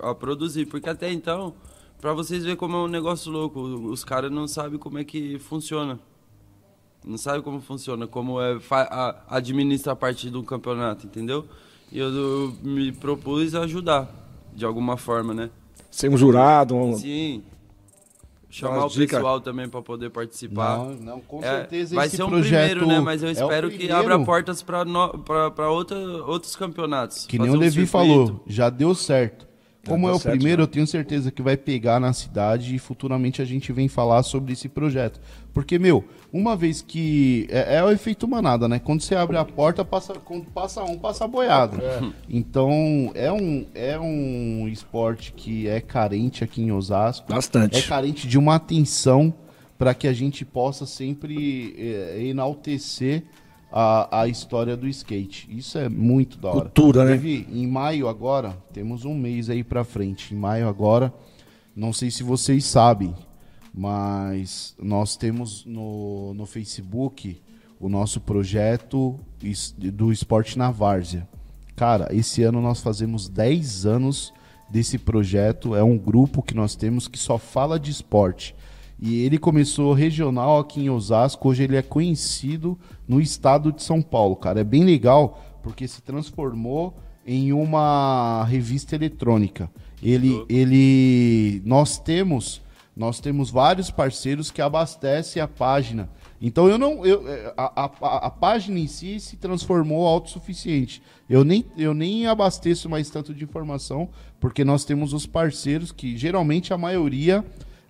a produzir, porque até então Pra vocês verem como é um negócio louco. Os caras não sabem como é que funciona. Não sabem como funciona, como é a- administra a parte do campeonato, entendeu? E eu, eu me propus ajudar, de alguma forma, né? Ser um jurado, um... Sim. Chamar o pessoal também para poder participar. Não, não, com É, certeza vai esse ser um primeiro, né? Mas eu é espero que primeiro. abra portas para outra, outros campeonatos. Que nem o um Levi circuito. falou, já deu certo. Como deu é o certo, primeiro, já. eu tenho certeza que vai pegar na cidade e futuramente a gente vem falar sobre esse projeto. Porque, meu, uma vez que. É, é o efeito manada, né? Quando você abre a porta, passa, quando passa um, passa a boiada. Então, é um, é um esporte que é carente aqui em Osasco. Bastante. É carente de uma atenção para que a gente possa sempre é, enaltecer a, a história do skate. Isso é muito da hora. Cultura, né? Levi, em maio agora, temos um mês aí pra frente. Em maio agora, não sei se vocês sabem, mas nós temos no, no Facebook o nosso projeto do esporte na várzea. Cara, esse ano nós fazemos 10 anos desse projeto. É um grupo que nós temos que só fala de esporte. E ele começou regional aqui em Osasco. Hoje ele é conhecido no estado de São Paulo, cara. É bem legal porque se transformou em uma revista eletrônica. Ele, ele, nós temos, nós temos vários parceiros que abastecem a página. Então eu não, eu, é, a, a, a página em si se transformou autossuficiente. Eu nem, eu nem abasteço mais tanto de informação porque nós temos os parceiros que geralmente a maioria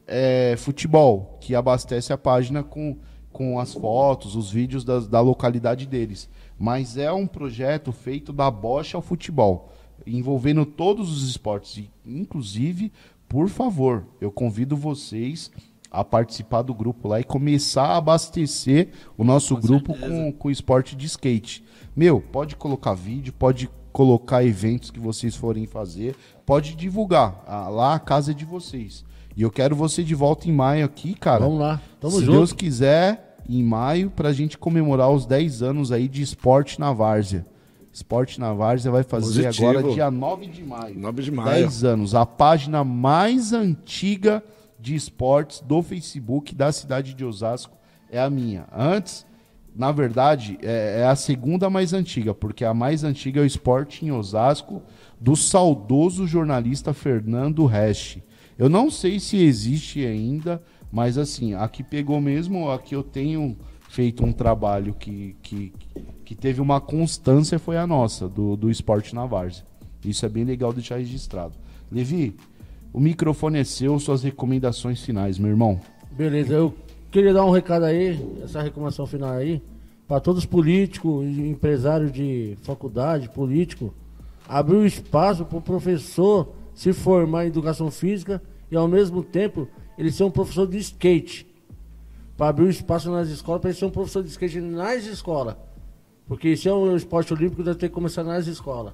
é futebol que abastece a página com, com as fotos, os vídeos das- da localidade deles. Mas é um projeto feito da bocha ao futebol, envolvendo todos os esportes. E, inclusive, por favor, eu convido vocês a participar do grupo lá e começar a abastecer o nosso grupo com, com esporte de skate. Meu, pode colocar vídeo, pode colocar eventos que vocês forem fazer, pode divulgar. Ah, lá a casa é de vocês. E eu quero você de volta em maio aqui, cara. Vamos lá, tamo Se junto. Deus quiser, em maio, pra gente comemorar os 10 anos aí de esporte na várzea. Esporte na várzea vai fazer Positivo. agora dia 9 de maio. 9 de maio. 10 anos. A página mais antiga de esportes do Facebook da cidade de Osasco é a minha. Antes, na verdade, é, é a segunda mais antiga, porque a mais antiga é o Esporte em Osasco, do saudoso jornalista Fernando Resch. Eu não sei se existe ainda, mas assim, a que pegou mesmo, a que eu tenho feito um trabalho que, que, que teve uma constância foi a nossa, do, do Esporte na Várzea. Isso é bem legal deixar registrado. Levi, o microfone é seu, suas recomendações finais, meu irmão. Beleza, eu queria dar um recado aí, essa recomendação final aí, para todos os políticos, empresários de faculdade, político, abrir um espaço para o professor se formar em educação física e ao mesmo tempo ele ser um professor de skate. Para abrir um espaço nas escolas para ele ser um professor de skate nas escolas. Porque isso é um esporte olímpico, deve ter que começar nas escolas.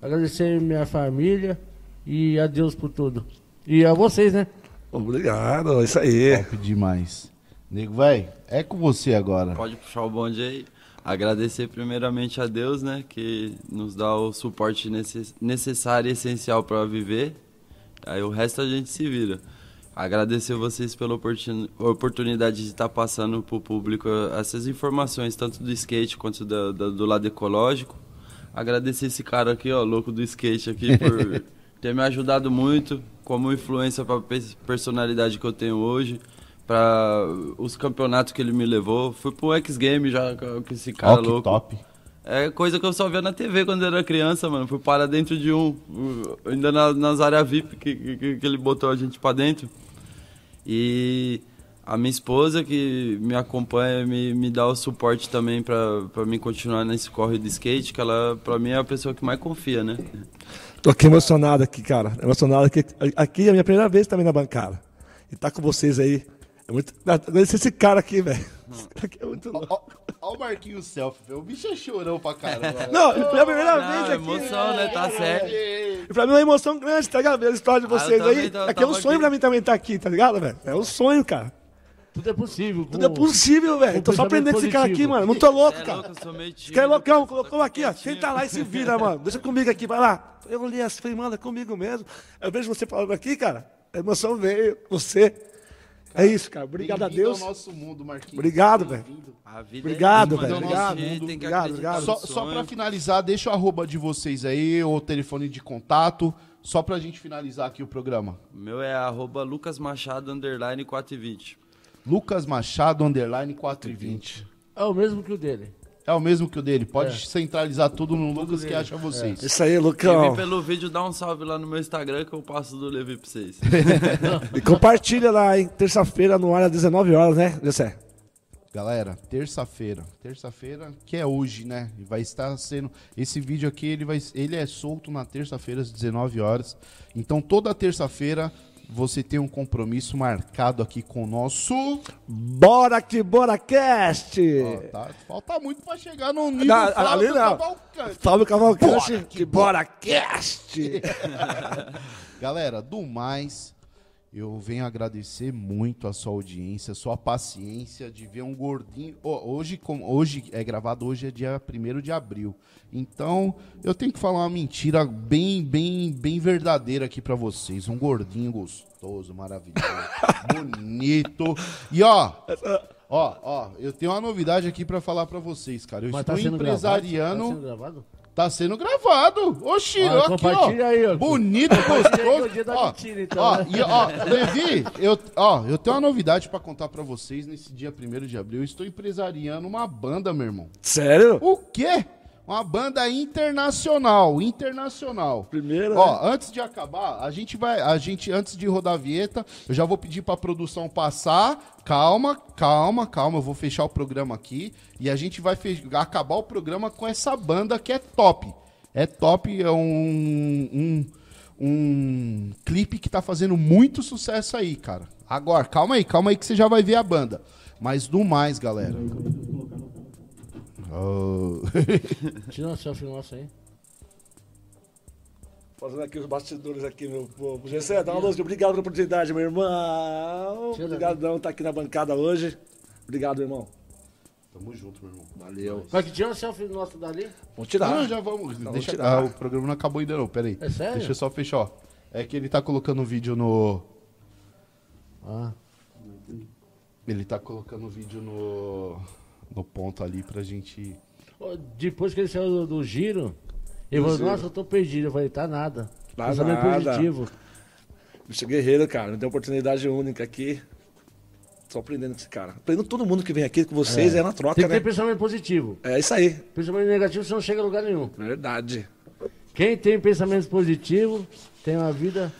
Agradecer minha família e a Deus por tudo. E a vocês, né? Obrigado, é isso aí. Top demais. Nego, vai, é com você agora. Pode puxar o bonde aí. Agradecer primeiramente a Deus, né, que nos dá o suporte necess- necessário e essencial para viver. Aí o resto a gente se vira. Agradecer vocês pela oportun- oportunidade de estar passando para o público essas informações, tanto do skate quanto da- da- do lado ecológico. Agradecer esse cara aqui, ó, louco do skate aqui, por [laughs] ter me ajudado muito como influência para a personalidade que eu tenho hoje, para os campeonatos que ele me levou. Fui pro X Game já com esse cara que louco. top. É coisa que eu só via na TV quando eu era criança, mano. Fui parar dentro de um, ainda na- nas áreas VIP que, que, que ele botou a gente pra dentro. E a minha esposa que me acompanha, me, me dá o suporte também pra, pra mim continuar nesse corre de skate, que ela, pra mim, é a pessoa que mais confia, né? Tô aqui emocionado aqui, cara. Emocionado aqui. Aqui é a minha primeira vez também na bancada. E tá com vocês aí. É muito... Agradecer esse cara aqui, velho. Esse cara aqui é muito louco. Ó o Marquinhos Selfie, velho. o bicho é chorão pra caramba. [laughs] Não, foi a primeira Não, vez aqui. emoção, né? Tá certo. E pra mim é uma emoção grande, tá ligado? Ver a história de Ah, vocês também aí. tô- Aqui é um tava sonho aqui. pra mim também estar aqui, tá ligado, velho? É um sonho, cara. Tudo é possível. Tudo é possível, velho. Tô só aprendendo com esse cara aqui, mano. Muito louco, Cê é cara. louco, eu sou meio Esse cara é tímido, loucão, colocou aqui, ó. Senta lá e se vira, mano. Deixa comigo aqui, vai lá. Eu olhei assim, falei, mano, é comigo mesmo. Eu vejo você falando aqui, cara. A emoção veio. Você. É isso, cara. Obrigado a Deus. ao nosso mundo, Marquinhos. Obrigado, velho. Obrigado, é isso, velho, mano. obrigado, A gente mundo, tem que obrigado, obrigado. Só, só pra finalizar, deixa o arroba de vocês aí, ou o telefone de contato, só pra gente finalizar aqui o programa. O meu é arroba Lucas Machado, underline 420. Lucas Machado, underline 420. É o mesmo que o dele. É o mesmo que o dele. Pode centralizar tudo no Lucas que acha vocês. Isso aí, Quem Lucão. vem pelo vídeo, dá um salve lá no meu Instagram que eu passo do Levi pra vocês. [laughs] E compartilha lá, hein? Terça-feira no ar às 19 horas, né, Jessé? Galera, terça-feira. Terça-feira, que é hoje, né? Vai estar sendo. Esse vídeo aqui, ele, vai, ele é solto na terça-feira, às 19 horas. Então, toda terça-feira, você tem um compromisso marcado aqui com o nosso. Bora que bora, cast! Ó, tá, falta muito pra chegar no nível Não, Flávio ali não. Cavalcante. Cavalcante, Bora que bora, cast! [laughs] Galera, do mais, eu venho agradecer muito a sua audiência, a sua paciência de ver um gordinho. Hoje, hoje é gravado, hoje é dia 1 de abril. Então, eu tenho que falar uma mentira bem, bem, bem verdadeira aqui pra vocês. Um gordinho gostoso, maravilhoso, [laughs] bonito. E ó, ó, ó, eu tenho uma novidade aqui pra falar pra vocês, cara. Eu Mas estou tá empresariando. gravado? Tá sendo gravado. Oxi, Olha, ó, aqui, ó. aí, ó. Bonito, [laughs] gostoso. o dia da ó, mentira, então, ó, né? e, ó, Levi, eu, ó, eu tenho uma novidade pra contar pra vocês nesse dia 1 de abril. Eu estou empresariando uma banda, meu irmão. Sério? O quê? Uma banda internacional, internacional. Primeiro, Ó, antes de acabar, a gente vai, a gente antes de rodar a vinheta, eu já vou pedir pra produção passar. Calma, calma, calma, eu vou fechar o programa aqui e a gente vai acabar o programa com essa banda que é top. É top, é um um, um clipe que tá fazendo muito sucesso aí, cara. Agora, calma aí, calma aí que você já vai ver a banda. Mas do mais, galera. Oh. [laughs] Tira uma selfie nossa aí. Fazendo aqui os bastidores aqui, meu povo. Gessé, dá uma luz. Obrigado pela oportunidade, meu irmão. Tira Obrigadão, tá aqui na bancada hoje. Obrigado, irmão. Tamo junto, meu irmão. Valeu. Vai que tira uma selfie nossa dali? Vamos tirar. Não, já vamos. Então, deixa, vamos tirar. ah, o programa não acabou ainda não, peraí. É sério? Deixa eu só fechar, ó. É que ele tá colocando o vídeo no... Ah. Ele tá colocando o vídeo no... No ponto ali pra gente... Depois que ele saiu do, do giro, ele falou, nossa, eu tô perdido. Eu falei, tá nada. Tá Pensamento nada. positivo. Bicho guerreiro, cara. Me deu uma oportunidade única aqui. Tô aprendendo com esse cara. Aprendendo todo mundo que vem aqui com vocês, é, na troca, Tem que né? ter pensamento positivo. É isso aí. Pensamento negativo você não chega a lugar nenhum. Verdade. Quem tem pensamentos positivos tem uma vida.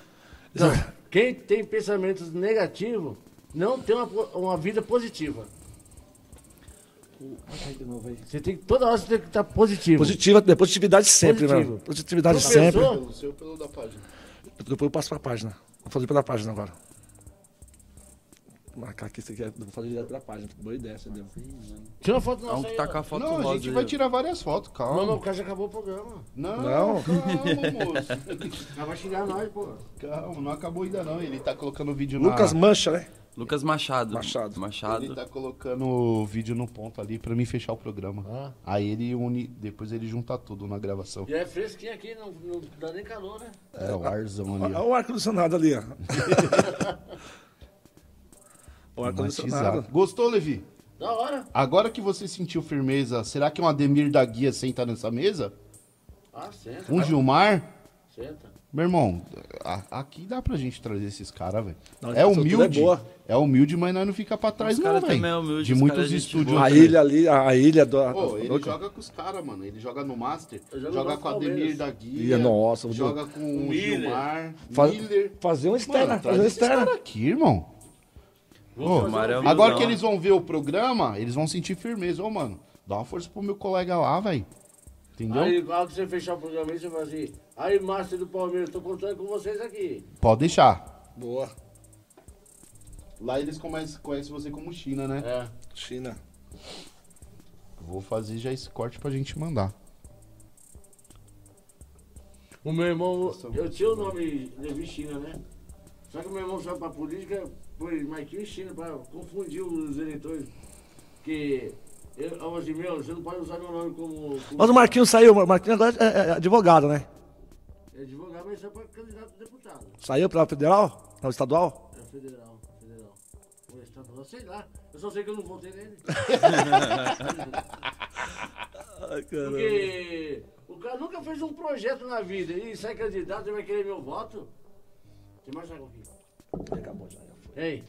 Não, quem tem pensamentos negativos não tem uma, uma vida positiva. Você tem que, toda hora você tem que estar positivo. Positiva, é positividade sempre, Positivo. mano. Positividade Tu sempre. pensou? Pelo seu, pelo da página. Depois eu passo pra página. Vou fazer pela página agora. Vou marcar aqui, aqui. é- Vou fazer direto pela página. Boa ideia, você deu. Tira uma foto nossa que aí. tá com a foto Não, a rosa gente aí, vai ó. tirar várias fotos, Não, não, calma. o cara já acabou o programa. Não, Não. calma, [laughs] moço. Já vai xingar nós, pô. Calma, não acabou ainda não. Ele tá colocando o vídeo na... Lucas Mancha, né? Lucas Machado. Machado. Machado. Ele tá colocando o vídeo no ponto ali pra mim fechar o programa. Ah. Aí ele une, depois ele junta tudo na gravação. E é fresquinho aqui, não, não dá nem calor, né? É, o arzão ali, Olha o ar-condicionado ali, ó. [laughs] o ar-condicionado. Gostou, Levi? Da hora. Agora que você sentiu firmeza, será que um Ademir da Guia senta nessa mesa? Ah, senta. Um Gilmar? Senta. Meu irmão, a- aqui dá pra gente trazer esses caras, velho. É a estrutura humilde. é boa. É humilde, mas nós não fica pra trás, Os não, cara também é velho. humilde, De os muitos cara é estúdios. A ilha ali, a ilha do. Pô, ele do- joga com os caras, mano. Ele joga no Master, joga no com o Ademir da Guia. Nossa, joga com o Miller. Gilmar, Fa- Miller. Fazer uma externa, Mano, fazer externa. caras aqui, irmão. Ô, Mário é um agora que eles vão ver o programa, eles vão sentir firmeza. Ô, mano, dá uma força pro meu colega lá, velho. Entendeu? Aí, igual que você fechar o programa aí, você fala assim, aí, Master do Palmeiras, tô contando com vocês aqui. Pode deixar. Boa. Lá eles conhecem, conhecem você como China, né? É. China. Vou fazer já esse corte pra gente mandar. O meu irmão, eu tinha o nome Levi China, né? Só que o meu irmão saiu pra política, foi Marquinhos China, pra confundir os eleitores. Que, eu, assim, meu, você não pode usar meu nome como... como Mas o Marquinhos saiu, o Marquinhos agora é, é advogado, né? É advogado, mas só para candidato a deputado. Saiu pra federal? Pra estadual? É federal, federal. Ou estadual, sei lá. Eu só sei que eu não votei nele. [laughs] Ai, caramba. Porque o cara nunca fez um projeto na vida e sai candidato e vai querer meu voto. Tem mais água aqui. Acabou já, já foi. Ei,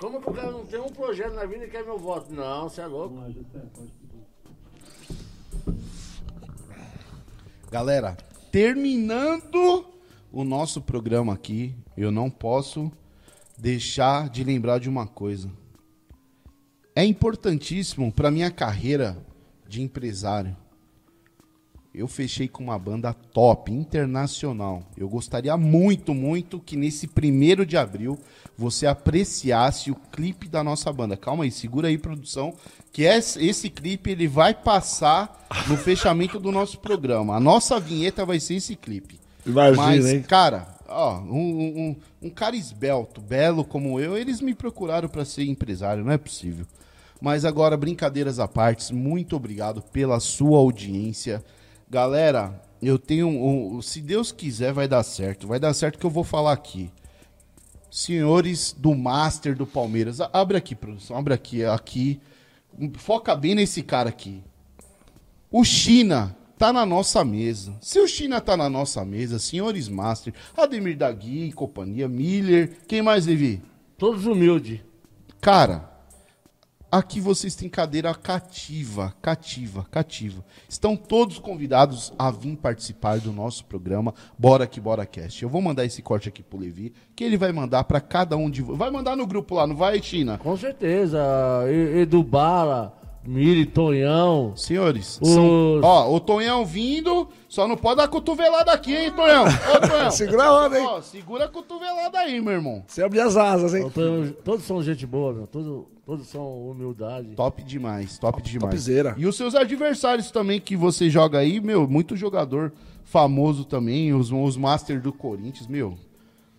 como que o cara não tem um projeto na vida e quer meu voto? Não, você é louco. Galera, terminando o nosso programa aqui, eu não posso deixar de lembrar de uma coisa. É importantíssimo para minha carreira de empresário. Eu fechei com uma banda top, internacional. Eu gostaria muito, muito que nesse primeiro de abril você apreciasse o clipe da nossa banda. Calma aí, segura aí, produção, que esse, esse clipe ele vai passar no [laughs] fechamento do nosso programa. A nossa vinheta vai ser esse clipe. Imagina, Mas, hein? cara, ó, um, um, um cara esbelto, belo como eu, eles me procuraram para ser empresário, não é possível. Mas agora, brincadeiras à parte, muito obrigado pela sua audiência. Galera, eu tenho. Um, se Deus quiser, vai dar certo. Vai dar certo que eu vou falar aqui. Senhores do Master do Palmeiras, abre aqui, produção, abre aqui, aqui. Foca bem nesse cara aqui. O China tá na nossa mesa. Se o China tá na nossa mesa, senhores Master, Ademir Dagui e companhia, Miller, quem mais, Levi? Todos humildes. Cara, aqui vocês têm cadeira cativa, cativa, cativa. Estão todos convidados a vir participar do nosso programa Bora que Bora Cast. Eu vou mandar esse corte aqui pro Levi, que ele vai mandar pra cada um de vocês. Vai mandar no grupo lá, não vai, China? Com certeza. Edu Bala, Miri, Tonhão. Senhores, Os- são- ó, o Tonhão vindo, só não pode dar cotovelada aqui, hein, Tonhão? Ô, Tonhão. [laughs] Segura a onda, hein? Ó, segura a cotovelada aí, meu irmão. Você abre as asas, hein? Tonhão- Todos são gente boa, meu. Todos, todos são humildade. Top demais, top, demais. topzera. E os seus adversários também que você joga aí, meu, muito jogador famoso também, os, os Master do Corinthians, meu.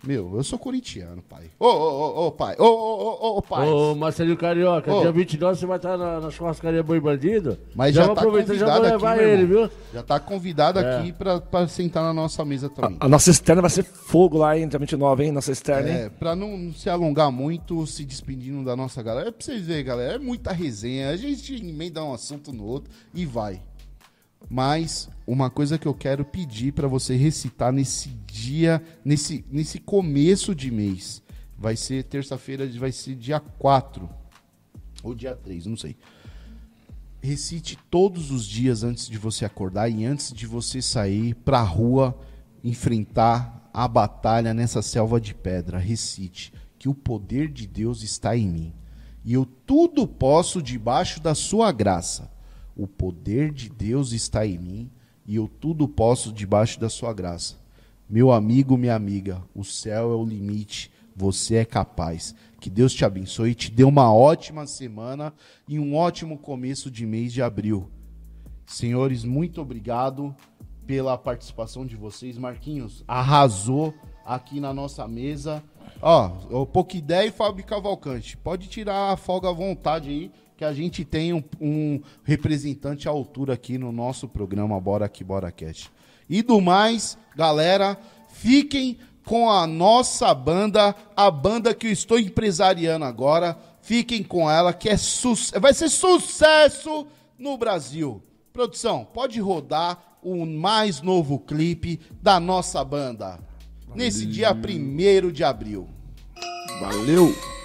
Meu, eu sou corintiano, pai. Ô, ô, ô, ô, pai. Ô, ô, ô, ô, pai. Ô, Marcelinho Carioca, Ô. dia 22 você vai estar na, na churrascaria Boi Bandido. Mas já, vou tá e já vou convidado aqui, levar meu ele, irmão. viu? Já tá convidado É. aqui pra, pra sentar na nossa mesa também. A nossa externa vai ser fogo lá, hein? Dia 29, hein? Nossa externa, hein? É, pra não se alongar muito, se despedindo da nossa galera, é pra vocês verem, galera, é muita resenha, a gente emenda um assunto no outro e vai. Mas uma coisa que eu quero pedir pra você recitar nesse dia, nesse, nesse começo de mês, vai ser terça-feira, vai ser dia 4 ou dia 3, não sei. Recite todos os dias antes de você acordar e antes de você sair pra rua enfrentar a batalha nessa selva de pedra. Recite que o poder de Deus está em mim e eu tudo posso debaixo da sua graça. O poder de Deus está em mim e eu tudo posso debaixo da sua graça. Meu amigo, minha amiga, o céu é o limite, você é capaz. Que Deus te abençoe e te dê uma ótima semana e um ótimo começo de mês de abril. Senhores, muito obrigado pela participação de vocês. Marquinhos, arrasou aqui na nossa mesa. Ó, o Poquidé e Fábio Cavalcante. Pode tirar a folga à vontade aí, que a gente tem um, um representante à altura aqui no nosso programa Bora Aqui Bora Cast. E do mais, galera, fiquem com a nossa banda, a banda que eu estou empresariando agora. Fiquem com ela, que é su vai ser sucesso no Brasil. Produção, pode rodar o mais novo clipe da nossa banda. Nesse dia 1 de abril. Valeu!